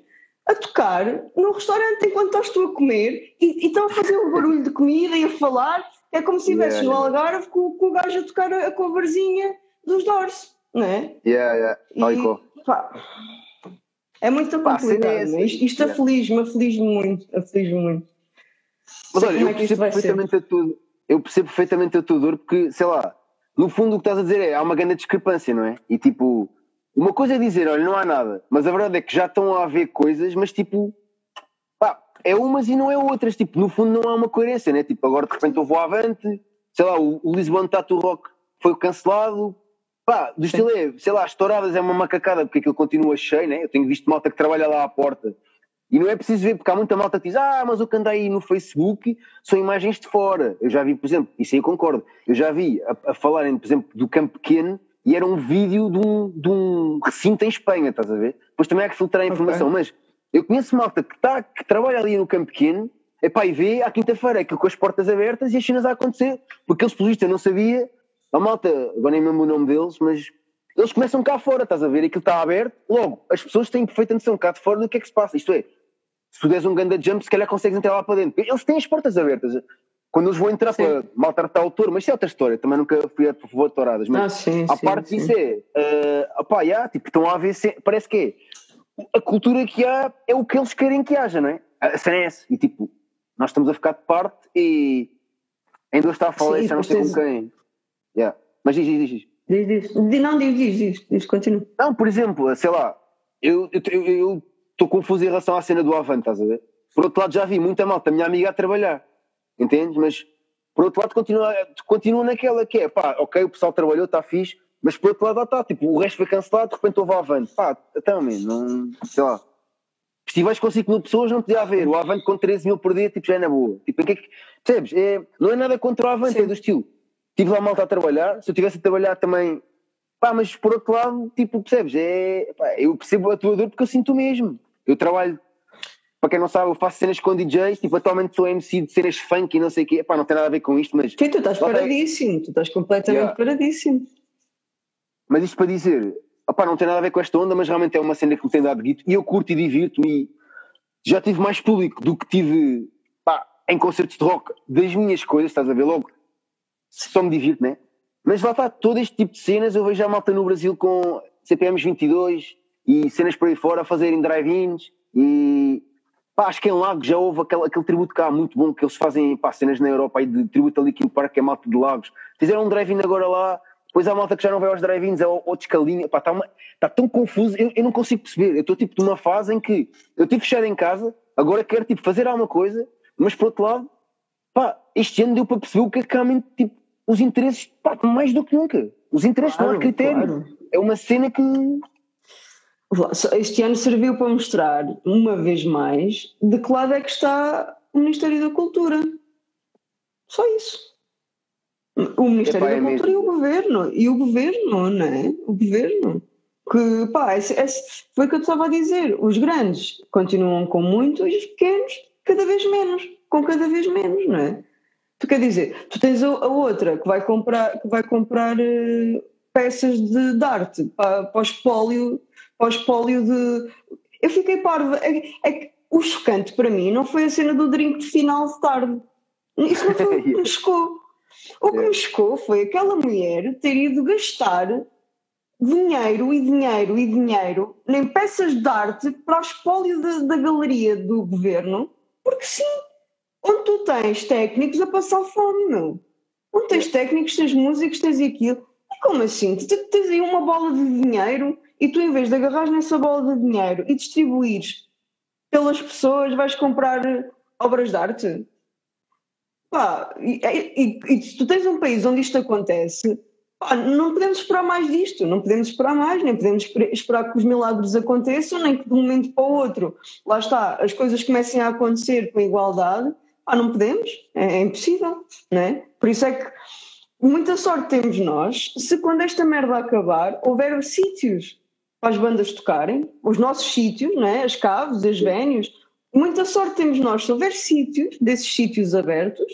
a tocar no restaurante enquanto estás tu a comer e, e estão a fazer um barulho de comida e a falar. É como se estivesse yeah, no Algarve com, com, o gajo a tocar a, coverzinha dos Doors, não é? Yeah, yeah. E, pá, é muito complicado. Pá, é isto, isto yeah. aflige-me, aflige-me muito, aflige-me muito. Mas olha, eu é percebo perfeitamente a tudo. Eu percebo perfeitamente a tua dor, porque, sei lá, no fundo o que estás a dizer é há uma grande discrepância, não é? E tipo, uma coisa é dizer, olha, não há nada, mas a verdade é que já estão a haver coisas, mas tipo, pá, é umas e não é outras. Tipo, no fundo não há uma coerência, né? Tipo, agora de repente eu vou avante, sei lá, o, o Lisbon Tattoo Rock foi cancelado. Pá, do estilo é, sei lá, as touradas é uma macacada porque aquilo continua cheio, né? Eu tenho visto malta que trabalha lá à porta. E não é preciso ver, porque há muita malta que diz, ah, mas o que anda aí no Facebook são imagens de fora. Eu já vi, por exemplo, isso aí eu concordo, eu já vi a, a falarem, por exemplo, do Campo Pequeno e era um vídeo de um, de um recinto em Espanha, estás a ver? Depois também há que filtrar a informação, okay. mas eu conheço malta que, tá, que trabalha ali no Campo Pequeno epá, e vê à quinta-feira aquilo com as portas abertas e as cenas a acontecer, porque eles, pelo visto, não sabia, a malta, agora nem mesmo o nome deles, mas eles começam cá fora, estás a ver? Aquilo está aberto, logo, as pessoas têm perfeita noção cá de fora do que é que se passa. Isto é, se tu des um ganda jump, se calhar consegues entrar lá para dentro. Eles têm as portas abertas. Quando eles vão entrar sim. para maltratar o touro, mas isso é outra história, também nunca fui a favor de touradas, mas ah, sim, a sim, parte disso é, uh, opá, yeah, tipo, estão a ver, parece que é, a cultura que há é o que eles querem que haja, não é? A cena é essa, e tipo, nós estamos a ficar de parte e ainda está a falar já não sei com quem. Yeah. Mas diz, diz, diz. Diz, diz. Não, diz, diz, diz, diz, continua. Não, por exemplo, sei lá, eu estou confuso em relação à cena do Avante, estás a ver? Por outro lado, já vi muita malta, minha amiga, a trabalhar entendes? Mas por outro lado, continua, continua naquela que é, pá, ok, o pessoal trabalhou, está fixe, mas por outro lado, está, tipo, o resto foi cancelado, de repente houve Avante, pá, então, man, não, sei lá. Festivais com 5 mil pessoas não podia haver, o Avante com 13 mil por dia, tipo, já é na boa. Tipo, que é que, percebes? É, não é nada contra o Avante, Sim. é do estilo. Estive lá malta a trabalhar, se eu tivesse a trabalhar também, pá, mas por outro lado, tipo, percebes? É, pá, eu percebo a tua dor porque eu sinto o mesmo. Eu trabalho para quem não sabe, eu faço cenas com DJs, tipo, atualmente sou MC de cenas funk e não sei o quê. Epá, não tem nada a ver com isto, mas. Sim, tu estás paradíssimo, tu estás completamente yeah. paradíssimo. Mas isto para dizer, opá, não tem nada a ver com esta onda, mas realmente é uma cena que me tem dado guito e eu curto e divirto-me e já tive mais público do que tive pá, em concertos de rock das minhas coisas, estás a ver logo? Só me divirto, né? Mas lá está, todo este tipo de cenas eu vejo a malta no Brasil com CPMs 22 e cenas por aí fora a fazerem drive-ins e Pá, acho que em Lagos já houve aquele, aquele tributo cá muito bom que eles fazem pá, cenas na Europa aí de tributo ali que Park, que é malta de Lagos. Fizeram um drive-in agora lá, depois há malta que já não vai aos drive-ins, é outro escalinha. Pá, está tá tão confuso, eu, eu não consigo perceber. Eu estou tipo numa fase em que eu estive fechado em casa, agora quero tipo fazer alguma coisa, mas por outro lado, pá, este ano deu para perceber o que é que realmente tipo, os interesses, pá, mais do que nunca. Os interesses claro, não há critério. Claro. É uma cena que este ano serviu para mostrar, uma vez mais, de que lado é que está o Ministério da Cultura. Só isso. O Ministério Epá, da é Cultura mesmo. e o Governo. E o Governo, não é? O Governo. Que, pá, esse, esse foi o que eu estava a dizer. Os grandes continuam com muito e os pequenos cada vez menos. Com cada vez menos, não é? Tu quer dizer, tu tens a, a outra que vai comprar, que vai comprar uh, peças de, de arte para, para o espólio ao espólio de. Eu fiquei parva. É, é que o chocante para mim não foi a cena do drink de final de tarde. Isso não foi o que me chocou. O que me chocou foi aquela mulher ter ido gastar dinheiro e dinheiro e dinheiro em peças de arte para o espólio de, da galeria do governo, porque sim, onde tu tens técnicos a passar fome, meu. Onde tens técnicos, tens músicos, tens aquilo. E como assim? Tu tens aí uma bola de dinheiro e tu, em vez de agarrar nessa bola de dinheiro e distribuires pelas pessoas, vais comprar obras de arte? Pá, e, e, e tu tens um país onde isto acontece, pá, não podemos esperar mais disto, não podemos esperar mais, nem podemos esperar que os milagres aconteçam, nem que de um momento para o outro, lá está, as coisas comecem a acontecer com igualdade, pá, não podemos, é, é impossível, não é? Por isso é que muita sorte temos nós se quando esta merda acabar houver sítios para as bandas tocarem, os nossos sítios, né? as caves, as vénios. Muita sorte temos nós se houver sítios, desses sítios abertos,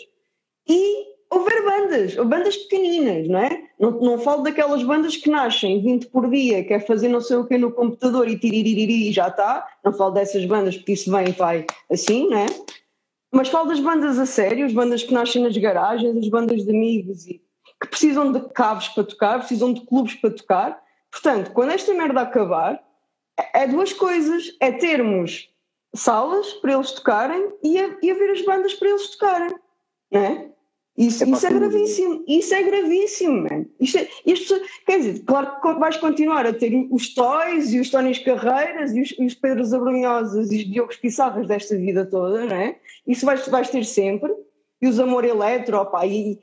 e houver bandas, ou bandas pequeninas, não é? Não, não falo daquelas bandas que nascem 20 por dia, quer fazer não sei o que no computador e tiririri e já está. Não falo dessas bandas porque isso vem e vai assim, não é? Mas falo das bandas a sério, as bandas que nascem nas garagens, as bandas de amigos e que precisam de caves para tocar, precisam de clubes para tocar Portanto, quando esta merda acabar, é, duas coisas: é termos salas para eles tocarem e, a, e haver as bandas para eles tocarem, não é? Isso é, isso é gravíssimo, isso é gravíssimo, man. Isto é, pessoas, quer dizer, claro que vais continuar a ter os Toys e os Tónis Carreiras e os, e os Pedros Abrunhosas e os Diogos Pissarras desta vida toda, não é? Isso vais, vais ter sempre. E os Amor Eletro, opa, e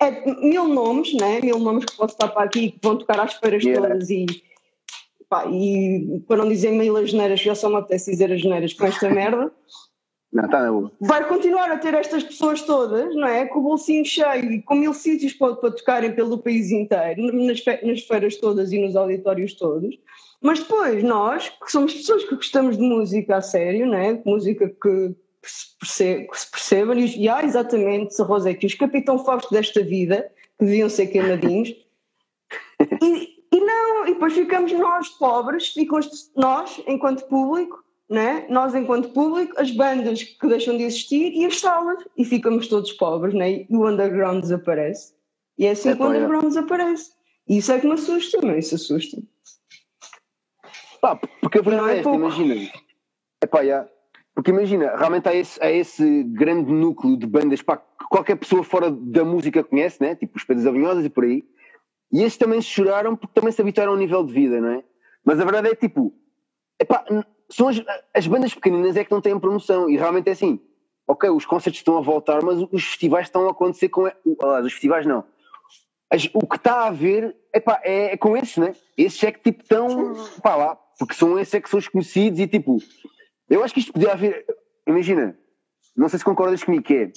é, mil nomes, né? Mil nomes que posso estar para aqui que vão tocar às feiras yeah. todas e, pá, e para não dizer mil as geneiras, já só me apetece dizer as geneiras com esta merda. Não, tá. Vai continuar a ter estas pessoas todas, não é? Com o bolsinho cheio e com mil sítios para, para tocarem pelo país inteiro, nas, nas feiras todas e nos auditórios todos. Mas depois, nós, que somos pessoas que gostamos de música a sério, não é? Música que, que, se, que se percebam, e, há exatamente, Rosé, os capitão Fausto desta vida, que deviam ser queimadinhos, e, e não, e depois ficamos nós pobres, ficam nós, enquanto público, né? nós enquanto público, as bandas que deixam de existir e as salas, e ficamos todos pobres, né? e o underground desaparece. E é assim é que o underground é. desaparece. E isso é que me assusta, mas isso assusta. Pá, porque a verdade é, é esta, imagina. Epá, yeah. Porque imagina, realmente há esse, há esse grande núcleo de bandas pá, que qualquer pessoa fora da música conhece, né? tipo os Pedros Avinhosas e por aí, e esses também choraram porque também se habituaram ao nível de vida, não é? Mas a verdade é tipo, epá, são as, as bandas pequeninas é que não têm promoção e realmente é assim. Ok, os concertos estão a voltar, mas os festivais estão a acontecer com. Aliás, os festivais não. As, o que está a haver epá, é, é com esses, né? Esses é que tipo estão pá, lá, porque são esses é que são os conhecidos e tipo. Eu acho que isto podia haver. Imagina, não sei se concordas comigo, que é.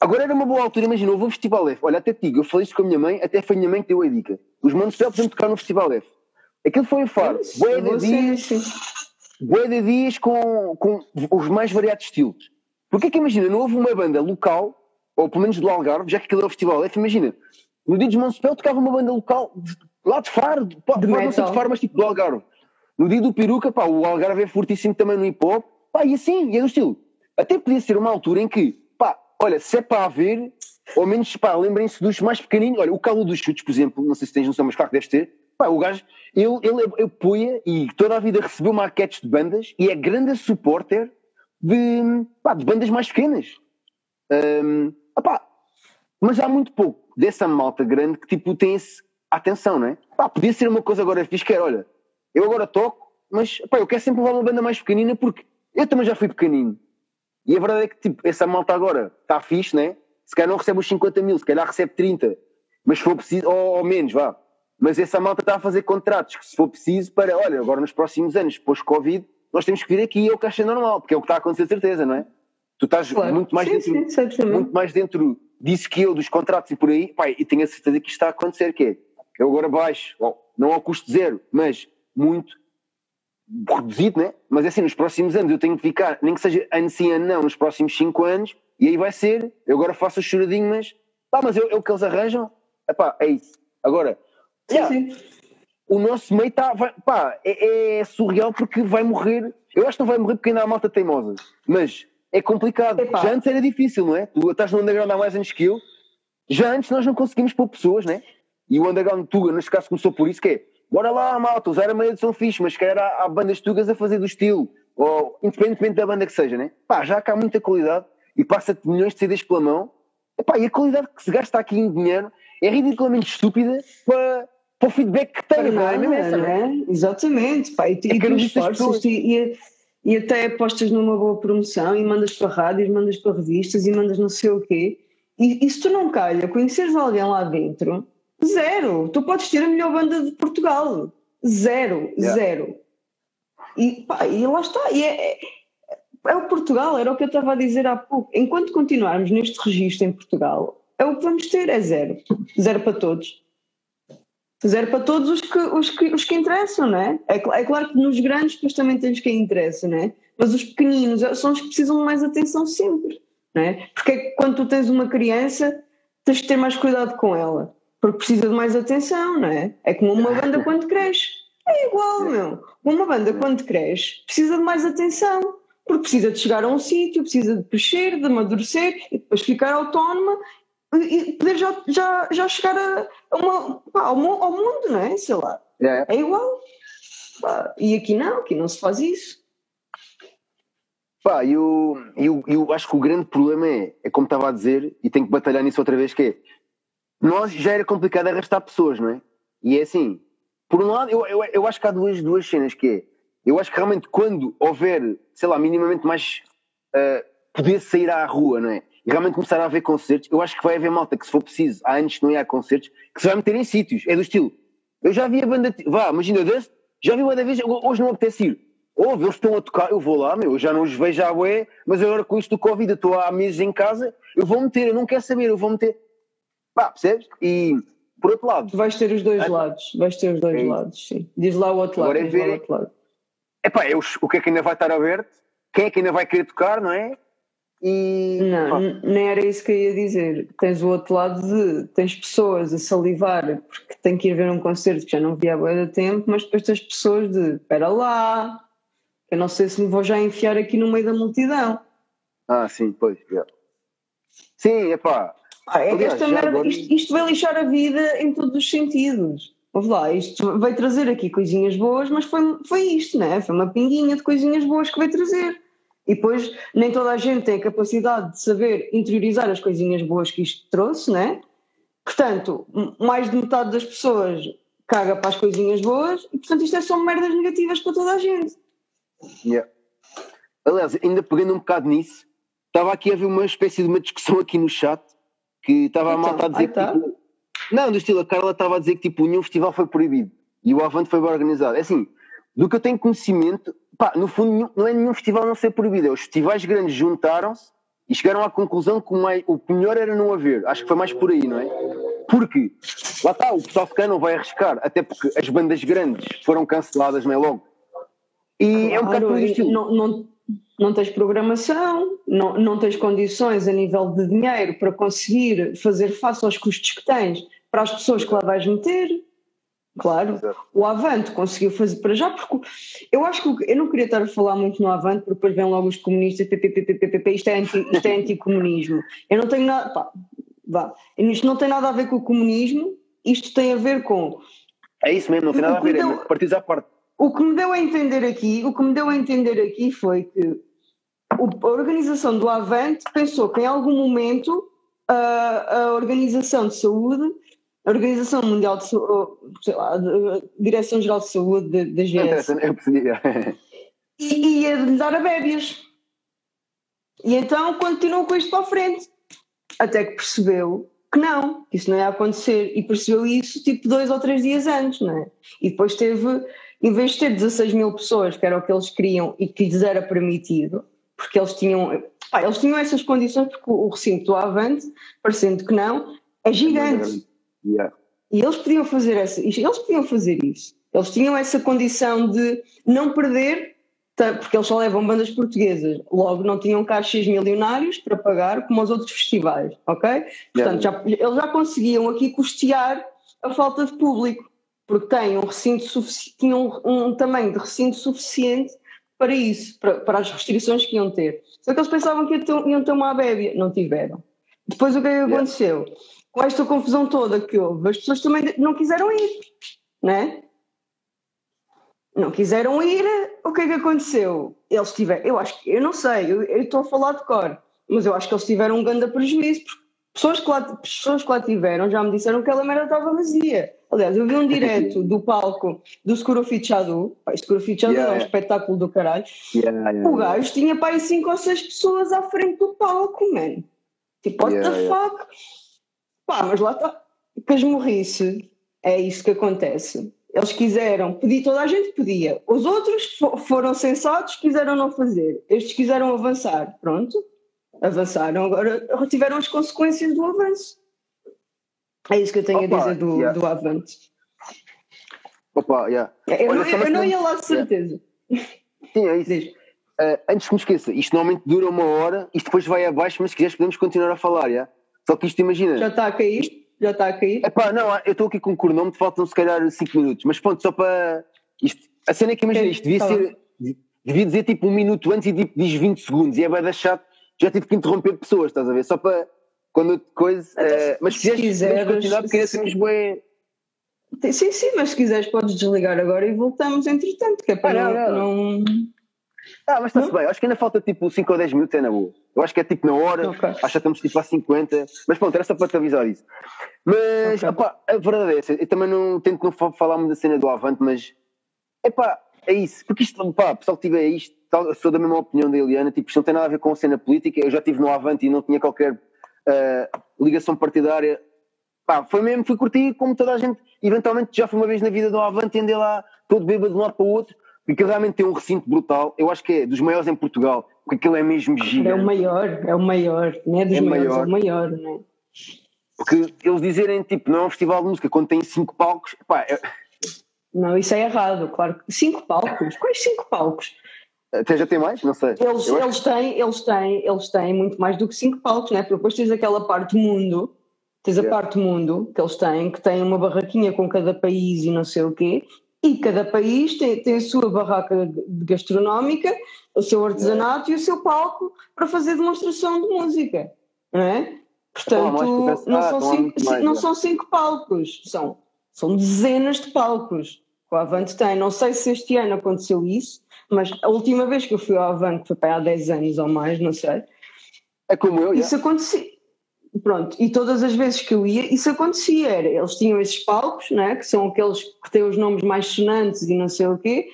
Agora era uma boa altura, imagina, houve um Festival F. Olha, até te digo, eu falei isto com a minha mãe, até foi a minha mãe que deu a dica. Os Manos podiam tocar no Festival F. Aquilo foi um faro. Boa de dias, boa de dias com, com os mais variados estilos. Porque é que imagina, não houve uma banda local, ou pelo menos do Algarve, já que aquilo era o Festival F, imagina, no dia de Monspel tocava uma banda local de, lá de Faro, de, pode não ser de Faro, mas tipo do Algarve. No dia do Peruca, pá, o Algarve é fortíssimo também no hip hop, pá, e assim, e é do estilo. Até podia ser uma altura em que olha, se é para haver, ao menos, pá, lembrem-se dos mais pequeninos. Olha, o Calo dos Chutes, por exemplo, não sei se tens noção, mas claro que deves ter. Pá, o gajo, ele, ele apoia e toda a vida recebeu maquetes de bandas e é grande supporter de, pá, de bandas mais pequenas. Um, opá, mas há muito pouco dessa malta grande que tipo tem esse atenção, não é? Pá, podia ser uma coisa agora fixe que era, olha, eu agora toco, mas pá, eu quero sempre levar uma banda mais pequenina porque eu também já fui pequenino. E a verdade é que, tipo, essa malta agora está fixe, né? Se calhar não recebe os 50 mil, se calhar recebe 30, mas se for preciso, ou, ou menos, vá. Mas essa malta está a fazer contratos que, se for preciso, para, olha, agora nos próximos anos, depois Covid, nós temos que vir aqui e é o que acha normal, porque é o que está a acontecer, de certeza, não é? Tu estás claro. muito, mais sim, dentro, sim, muito mais dentro disso que eu, dos contratos e por aí, pai, e tenho a certeza que isto está a acontecer, que é, eu agora baixo, não ao custo zero, mas muito reduzido, né? Mas é assim, nos próximos anos eu tenho que ficar, nem que seja ano sim, ano não, nos próximos 5 anos, e aí vai ser, eu agora faço o choradinho, mas pá, mas é o que eles arranjam, epá, é isso. Agora, sim, yeah, sim. o nosso meio está, pá, é, é, surreal porque vai morrer, eu acho que não vai morrer porque ainda há malta teimosa, mas é complicado. Epá. Já antes era difícil, não é? Tu estás no underground há mais anos que eu, já antes nós não conseguimos pôr pessoas, né? E o underground, tu, neste caso, começou por isso, que é bora lá, malta, usar a meia de som fixe, mas quer há, há bandas tugas a fazer do estilo, ou independentemente da banda que seja, né? Pá, já cá há muita qualidade e passa-te milhões de CDs pela mão, Epá, e a qualidade que se gasta aqui em dinheiro é ridiculamente estúpida para, para o feedback que tem, não é? Mesmo essa, não é? Exatamente, pá, e, é e tu esforças e, e até apostas numa boa promoção e mandas para rádios, mandas para revistas e mandas não sei o quê. E, e se tu não calha, conheceres alguém lá dentro, Zero. Tu podes ter a melhor banda de Portugal. Zero. Yeah. Zero. E, pá, e lá está. E é, é, é, o Portugal, era o que eu estava a dizer há pouco. Enquanto continuarmos neste registro em Portugal, é o que vamos ter, é zero. Zero para todos. Zero para todos os que, os que, os que interessam, não é? é? É claro que nos grandes depois também tens quem interessa, não é? Mas os pequeninos são os que precisam de mais atenção sempre, não é? Porque é quando tu tens uma criança, tens de ter mais cuidado com ela porque precisa de mais atenção, não é? É como uma banda quando cresce. É igual, meu. Uma banda quando cresce precisa de mais atenção, porque precisa de chegar a um sítio, precisa de crescer, de amadurecer e depois ficar autónoma e poder já, já, já chegar a, uma, pá, ao, ao, mundo, não é? Sei lá. É, é igual. Pá, e aqui não, aqui não se faz isso. Pá, eu, eu, eu acho que o grande problema é, é como estava a dizer, e tenho que batalhar nisso outra vez, que é nós já era complicado arrastar pessoas, não é? E é assim, por um lado, eu, eu, eu acho que há duas, duas cenas que é, eu acho que realmente quando houver, sei lá, minimamente mais uh, poder sair à rua, não é? E realmente começar a haver concertos, eu acho que vai haver malta que se for preciso, há anos que não ia a concertos, que se vai meter em sítios, é do estilo, eu já vi a banda, vá, imagina, Dust, já vi uma da vez, hoje não apetece ir, Ouve, eles estão a tocar, eu vou lá, meu, eu já não os vejo à ué, mas agora com isto do Covid, eu estou há meses em casa, eu vou meter, eu não quero saber, eu vou meter. Pá, percebes? E, por outro lado... Tu vais ter os dois é, lados, vais ter os dois é lados, sim. Diz lá o outro lado, agora é ver, o outro lado. É eu, o que é que ainda vai estar aberto? Quem é que ainda vai querer tocar, não é? E, não, nem era isso que eu ia dizer. Tens o outro lado de tens pessoas a salivar porque têm que ir ver um concerto que já não via há boa tempo, mas depois tens pessoas de espera lá, eu não sei se me vou já enfiar aqui no meio da multidão. Ah, sim, pois. Yeah. Sim, epá. Ah, Aliás, esta merda, agora... isto, isto vai lixar a vida em todos os sentidos. Vamos lá, isto vai trazer aqui coisinhas boas, mas foi, foi isto, né? Foi uma pinguinha de coisinhas boas que vai trazer. E depois nem toda a gente tem a capacidade de saber interiorizar as coisinhas boas que isto trouxe, né? Portanto, mais de metade das pessoas caga para as coisinhas boas e, portanto, isto é só merdas negativas para toda a gente. Yeah. Aliás, ainda pegando um bocado nisso, estava aqui a haver uma espécie de uma discussão aqui no chat que estava então, a malta a dizer que tá. tipo, não, do estilo, a Carla estava a dizer que tipo, nenhum festival foi proibido e o Avante foi bem organizado. É assim, do que eu tenho conhecimento, pá, no fundo não é nenhum festival não ser proibido, é os festivais grandes juntaram-se e chegaram à conclusão que o, mais, o melhor era não haver. Acho que foi mais por aí, não é? Porque, lá está, o pessoal se calhar não vai arriscar, até porque as bandas grandes foram canceladas, não é logo? E claro, é um bocado por estilo. Não, não, não tens programação, não, não tens condições a nível de dinheiro para conseguir fazer face aos custos que tens para as pessoas que lá vais meter. Claro, o Avante conseguiu fazer para já, porque eu acho que eu não queria estar a falar muito no Avante, porque depois vêm logo os comunistas, ppp, isto é, anti, isto é anticomunismo. Eu não tenho nada, pá, vá, isto não tem nada a ver com o comunismo, isto tem a ver com. É isso mesmo, não tem nada a ver, é partidos à parte o que me deu a entender aqui, o que me deu a entender aqui foi que a organização do Avante pensou que em algum momento a, a Organização de Saúde, a Organização Mundial de Saúde, lá, Direção-Geral de Saúde da GS, ia lhe dar a bébias. E então continuou com isto para a frente. Até que percebeu que não, que isso não ia acontecer. E percebeu isso tipo dois ou três dias antes, não é? E depois teve em vez de ter 16 mil pessoas, que era o que eles queriam e que lhes era permitido, porque eles tinham, pá, eles tinham essas condições, porque o recinto do Avante, parecendo que não, é gigante. Yeah. E eles podiam fazer essa, eles podiam fazer isso. Eles tinham essa condição de não perder, porque eles só levam bandas portuguesas, logo não tinham caixas milionários para pagar como os outros festivais, ok? Portanto, yeah. já, eles já conseguiam aqui custear a falta de público porque têm um recinto tinham um, um, tamanho de recinto suficiente para isso, para, para, as restrições que iam ter. Só que eles pensavam que iam ter, uma abébia, não tiveram. Depois o que é aconteceu? Yeah. Com esta confusão toda que houve, as pessoas também não quiseram ir, né? Não quiseram ir, o que é que aconteceu? Eles tiveram, eu acho que, eu não sei, eu, eu estou a falar de cor, mas eu acho que eles tiveram um grande prejuízo, porque pessoas que, lá, pessoas que lá tiveram já me disseram que aquela merda estava vazia. Aliás, eu vi um direto do palco do Scorofichado, o Scorofichado yeah, é um espetáculo do caralho. Yeah, yeah, o gajo tinha para aí 5 ou 6 pessoas à frente do palco, man. Tipo, what the fuck? Pá, mas lá está. Casmurrice, é isso que acontece. Eles quiseram, pedir, toda a gente pedia. Os outros foram sensatos, quiseram não fazer. Estes quiseram avançar. Pronto, avançaram. Agora tiveram as consequências do avanço. É isso que eu tenho Opa, a dizer do, yeah. do Avante. Opa, yeah. Eu, Olha, não, eu não ia lá de certeza. Yeah. Sim, é isso. Uh, antes que me esqueça, isto normalmente dura uma hora, isto depois vai abaixo, mas se quiseres podemos continuar a falar, yeah? Só que isto imagina. Já está a cair? Já está a cair? Epá, não, eu estou aqui com o cronómetro, faltam se calhar 5 minutos, mas pronto, só para. Isto, a cena é que imagina, isto devia tá ser. Devia dizer tipo um minuto antes e tipo, diz 20 segundos, e é bem chato, já tive que interromper pessoas, estás a ver? Só para quando coisa. Uh, mas se quiseres continuar, porque assim bem. Sim, sim, mas se quiseres podes desligar agora e voltamos entretanto, que é para ah, não, não, Ah, mas está-se bem. Acho que ainda falta tipo 5 ou 10 minutos, é na boa. Eu acho que é tipo na hora. Okay. Acho que estamos tipo a 50. Mas pronto, era só para te avisar isso. Mas, okay. opa, a verdade é essa. Eu também não tento não falar muito da cena do Avante, mas. Epá, é isso. Porque isto, pá, pessoal que tiver isto, sou da mesma opinião da Eliana. Tipo, isto não tem nada a ver com a cena política. Eu já estive no Avante e não tinha qualquer uh, ligação partidária. Pá, foi mesmo, fui curtir como toda a gente. Eventualmente já foi uma vez na vida do Avante andei lá todo bêbado de um lado para o outro porque realmente tem um recinto brutal. Eu acho que é dos maiores em Portugal, porque aquilo é mesmo gigante. É o maior, é o maior, não é dos é maiores, maior. é o maior, não é? Porque eles dizerem, tipo, não é um festival de música quando tem cinco palcos, pá, é... Não, isso é errado, claro. Cinco palcos? Quais cinco palcos? Até já tem mais? Não sei. Eles, eles, têm, eles, têm, eles têm muito mais do que cinco palcos, né? Porque depois tens aquela parte mundo, tens a yeah. parte mundo que eles têm, que tem uma barraquinha com cada país e não sei o quê, e cada país tem, tem a sua barraca gastronómica, o seu artesanato é. e o seu palco para fazer demonstração de música, não é? Portanto, não, são cinco, não são cinco palcos, são, são dezenas de palcos o Avante tem. Não sei se este ano aconteceu isso, mas a última vez que eu fui ao Avante foi para há 10 anos ou mais, não sei. É como eu, Isso acontecia. Pronto, e todas as vezes que eu ia, isso acontecia. Era, eles tinham esses palcos, né, que são aqueles que têm os nomes mais sonantes e não sei o quê,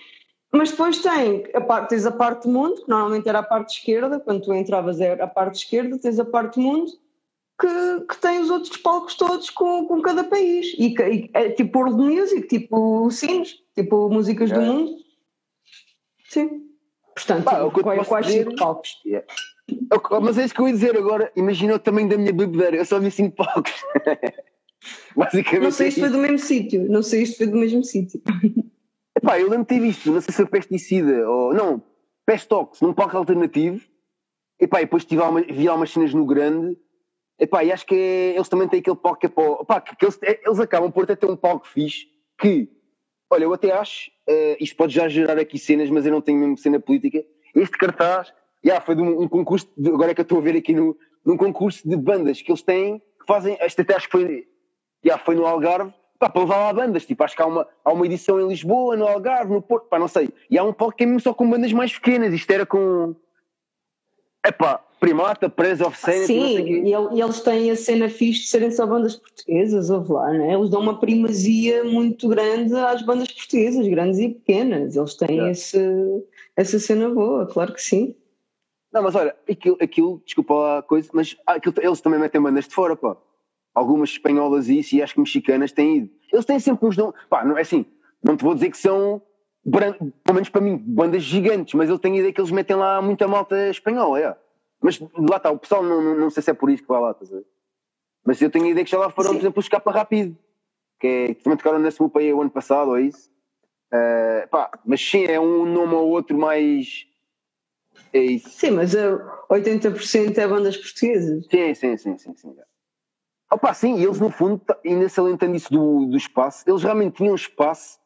mas depois tem a parte, tens a parte do mundo, que normalmente era a parte esquerda, quando tu entravas era a parte esquerda, tens a parte do mundo, que, que tem os outros palcos todos com, com cada país. E, e é tipo world music, tipo sinos, tipo músicas é. do mundo. Sim. Portanto, Pá, quais, quais cinco palcos? Yeah. Mas é isso que eu ia dizer agora. Imagina o tamanho da minha bebedeira. Eu só vi cinco palcos. Basicamente. Não sei se foi do mesmo sítio. Não sei se foi do mesmo sítio. Epá, eu lembro de ter visto, não sei se foi pesticida ou. Não, pestox, num palco alternativo. Epá, e depois tive vi algumas cenas no grande. Epá, e acho que eles também têm aquele palco que é que, eles, é, eles acabam por até ter um palco fixe que. Olha, eu até acho. Uh, isto pode já gerar aqui cenas, mas eu não tenho mesmo cena política. Este cartaz Yeah, foi de um, um concurso, de, agora é que eu estou a ver aqui no, num concurso de bandas que eles têm, que fazem, este até acho que foi, foi no Algarve, pá, para levar lá bandas, tipo, acho que há uma, há uma edição em Lisboa, no Algarve, no Porto, pá, não sei, e há um palco que é mesmo só com bandas mais pequenas, isto era com, epá, Primata, Presa of Sanity, Sim, e, e, eles têm a cena fixe de serem só bandas portuguesas, ouve lá, né? eles dão uma primazia muito grande às bandas portuguesas, grandes e pequenas, eles têm yeah. esse, essa cena boa, claro que sim. Não, mas olha, aquilo, aquilo desculpa a coisa, mas aquilo, eles também metem bandas de fora, pá. Algumas espanholas e isso, e acho que mexicanas têm ido. Eles têm sempre uns dons. Pá, não é assim, não te vou dizer que são, pelo menos para mim, bandas gigantes, mas eu tenho a ideia que eles metem lá muita malta espanhola, é. Mas lá está, o pessoal não, não, não sei se é por isso que vai lá, estás a ver? Mas eu tenho a ideia que já lá foram, sim. por exemplo, escapa rápido, que é, também tocaram nesse grupo aí o ano passado, ou é isso. Uh, pá, mas sim, é um nome ou outro mais é isso. Sim, mas 80% é bandas portuguesas. Sim, sim, sim, sim. sim. Opa, sim, eles no fundo, ainda salientando isso do, do espaço, eles realmente tinham espaço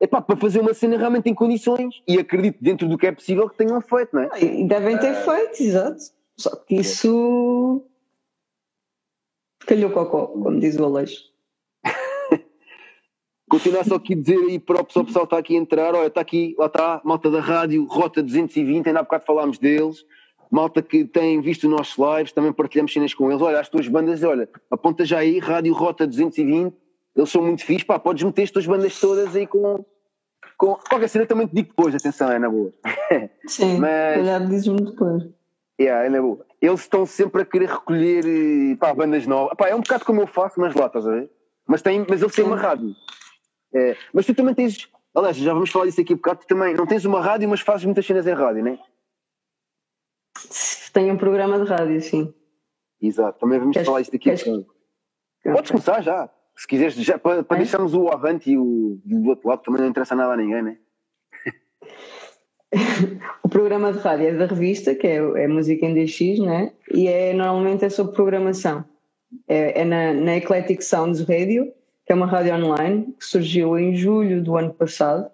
epá, para fazer uma cena realmente em condições e acredito dentro do que é possível que tenham feito, não é? E devem ter uh... feito, exato. Só que isso calhou cocó, como diz o Aleixo. Continuar só aqui a dizer aí para o pessoal, o pessoal está aqui a entrar, olha, está aqui, lá está, malta da rádio, Rota 220, ainda há bocado falámos deles, malta que tem visto os nossos lives, também partilhamos cenas com eles, olha, as tuas bandas, olha, aponta já aí, Rádio Rota 220, eles são muito fixos, pá, podes meter as tuas bandas todas aí com, com qualquer cena também te digo depois, atenção, é na boa. Sim, mas já dizes-me depois. Yeah, é boa. Eles estão sempre a querer recolher eh, pá, bandas novas. Pá, é um bocado como eu faço, mas lá, estás a ver? Mas, tem, mas eles têm uma rádio. É, mas tu também tens, aliás, já vamos falar disso aqui um bocado, tu também não tens uma rádio, mas fazes muitas cenas em rádio, não é? Tenho um programa de rádio, sim. Exato, também vamos queres, falar isso daqui. Queres... Podes começar já. Se quiseres, já, para, para é? deixarmos o avante e o do outro lado também não interessa nada a ninguém, né? o programa de rádio é da revista, que é, é Música em DX, né? E é, normalmente é sobre programação. É, é na, na Eclectic Sounds Radio que é uma rádio online que surgiu em julho do ano passado.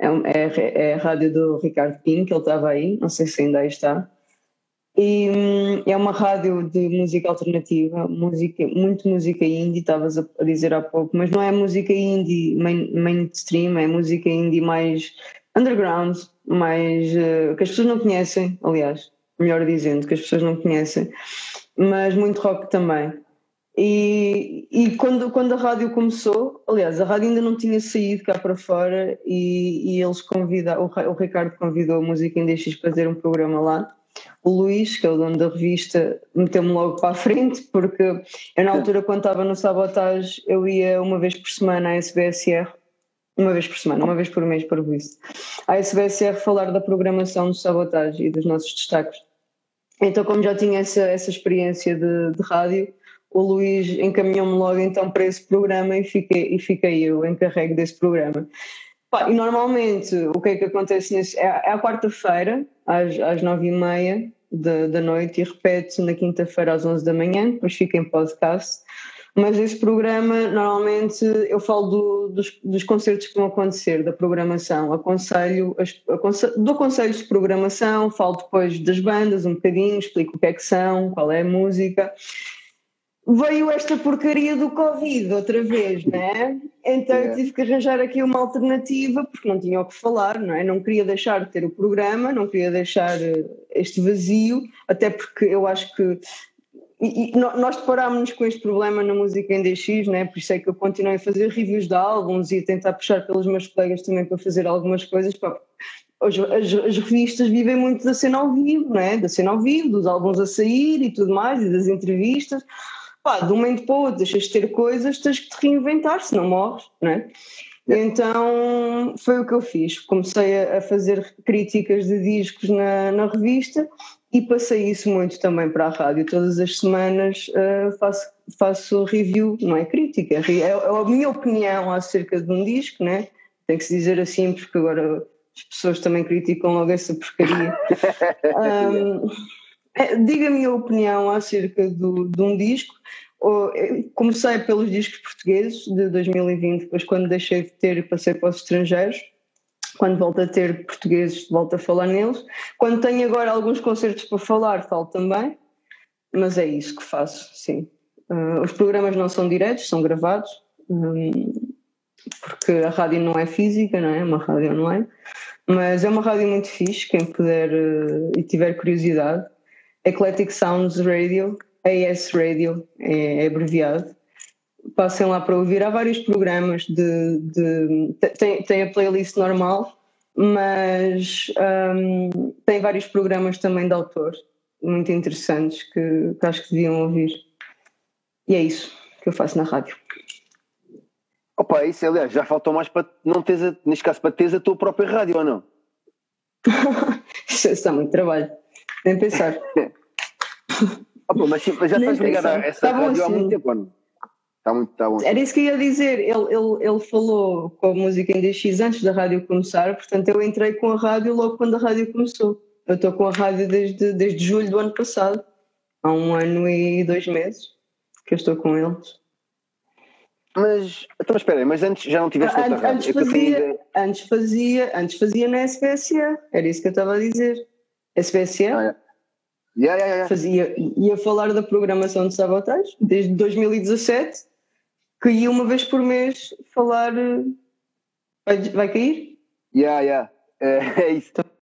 É, é, é a rádio do Ricardo Pink, ele estava aí, não sei se ainda aí está. E hum, é uma rádio de música alternativa, música, muito música indie, estavas a, dizer há pouco, mas não é música indie main, mainstream, é música indie mais underground, mais uh, que as pessoas não conhecem, aliás, melhor dizendo, que as pessoas não conhecem, mas muito rock também. E, e quando, quando a rádio começou, aliás, a rádio ainda não tinha saído cá para fora e, e eles convidaram, o, o Ricardo convidou a Música DX para fazer um programa lá. O Luís, que é o dono da revista, meteu-me logo para a frente, porque eu na altura quando estava no Sabotage eu ia uma vez por semana à SBSR, uma vez por semana, uma vez por mês para o isso, à SBSR falar da programação do Sabotage e dos nossos destaques. Então como já tinha essa, essa experiência de, de rádio, o Luís encaminhou-me logo então para esse programa e fiquei, e fiquei eu encarregue desse programa. Pá, e normalmente o que é que acontece nesse, é, é à quarta-feira, às, às nove e meia da, da noite, e repete na quinta-feira às onze da manhã, depois fica em podcast. Mas esse programa, normalmente, eu falo do, dos, dos, concertos que vão acontecer, da programação. Aconselho, aconselho, dou conselhos de programação, falo depois das bandas um bocadinho, explico o que é que são, qual é a música veio esta porcaria do Covid outra vez, não é? Então eu tive que arranjar aqui uma alternativa porque não tinha o que falar, não é? Não queria deixar de ter o programa, não queria deixar eh, este vazio, até porque eu acho que. E, e nós deparámos-nos com este problema na música em DX, não é? Por isso é que eu continuei a fazer reviews de álbuns e a tentar puxar pelos meus colegas também para fazer algumas coisas. Pá, as, as, as, revistas vivem muito da cena ao vivo, não é? Da cena ao vivo, dos álbuns a sair e tudo mais, e das entrevistas pá, de um momento para o outro deixas de ter coisas, tens que te reinventar, morres, não é? Então foi o que eu fiz. Comecei a, fazer críticas de discos na, na, revista e passei isso muito também para a rádio. Todas as semanas uh, faço, faço review, não é crítica, é, é, a minha opinião acerca de um disco, né? tem que se dizer assim, porque agora as pessoas também criticam logo essa porcaria. um, É, diga a minha opinião acerca do, de um disco. Comecei pelos discos portugueses de 2020, depois quando deixei de ter passei para os estrangeiros. Quando volto a ter portugueses, volto a falar neles. Quando tenho agora alguns concertos para falar, falo também. Mas é isso que faço, sim. Uh, os programas não são diretos, são gravados. Um, porque a rádio não é física, não é? É uma rádio online. Mas é uma rádio muito fixe, quem puder uh, e tiver curiosidade Eclectic Sounds Radio, AS Radio é, é abreviado. Passem lá para ouvir. Há vários programas de. de tem, tem a playlist normal, mas um, tem vários programas também de autor, muito interessantes, que, que acho que deviam ouvir. E é isso que eu faço na rádio. Opa, isso aliás, já faltou mais para não teres, a, neste caso, para teres a tua própria rádio ou não? isso está muito trabalho. Nem pensar. Opa, mas, mas já estás ligado a essa tá rádio há muito tempo, não? Está muito, está bom. Era isso que eu ia dizer. Ele, ele, ele falou com a música em DX antes da rádio começar, portanto eu entrei com a rádio logo quando a rádio começou. Eu estou com a rádio desde, desde julho do ano passado, há um ano e dois meses que eu estou com eles. Mas, então espera aí, mas antes já não tiveste outra rádio? Antes fazia, antes fazia, antes fazia na SPSA, era isso que eu estava a dizer. SPSA? Ah, é. Yeah, yeah, yeah. Fazia, ia falar da programação de sabotagem desde 2017, que ia uma vez por mês falar. Vai, vai cair? Yeah, yeah. É, é isso.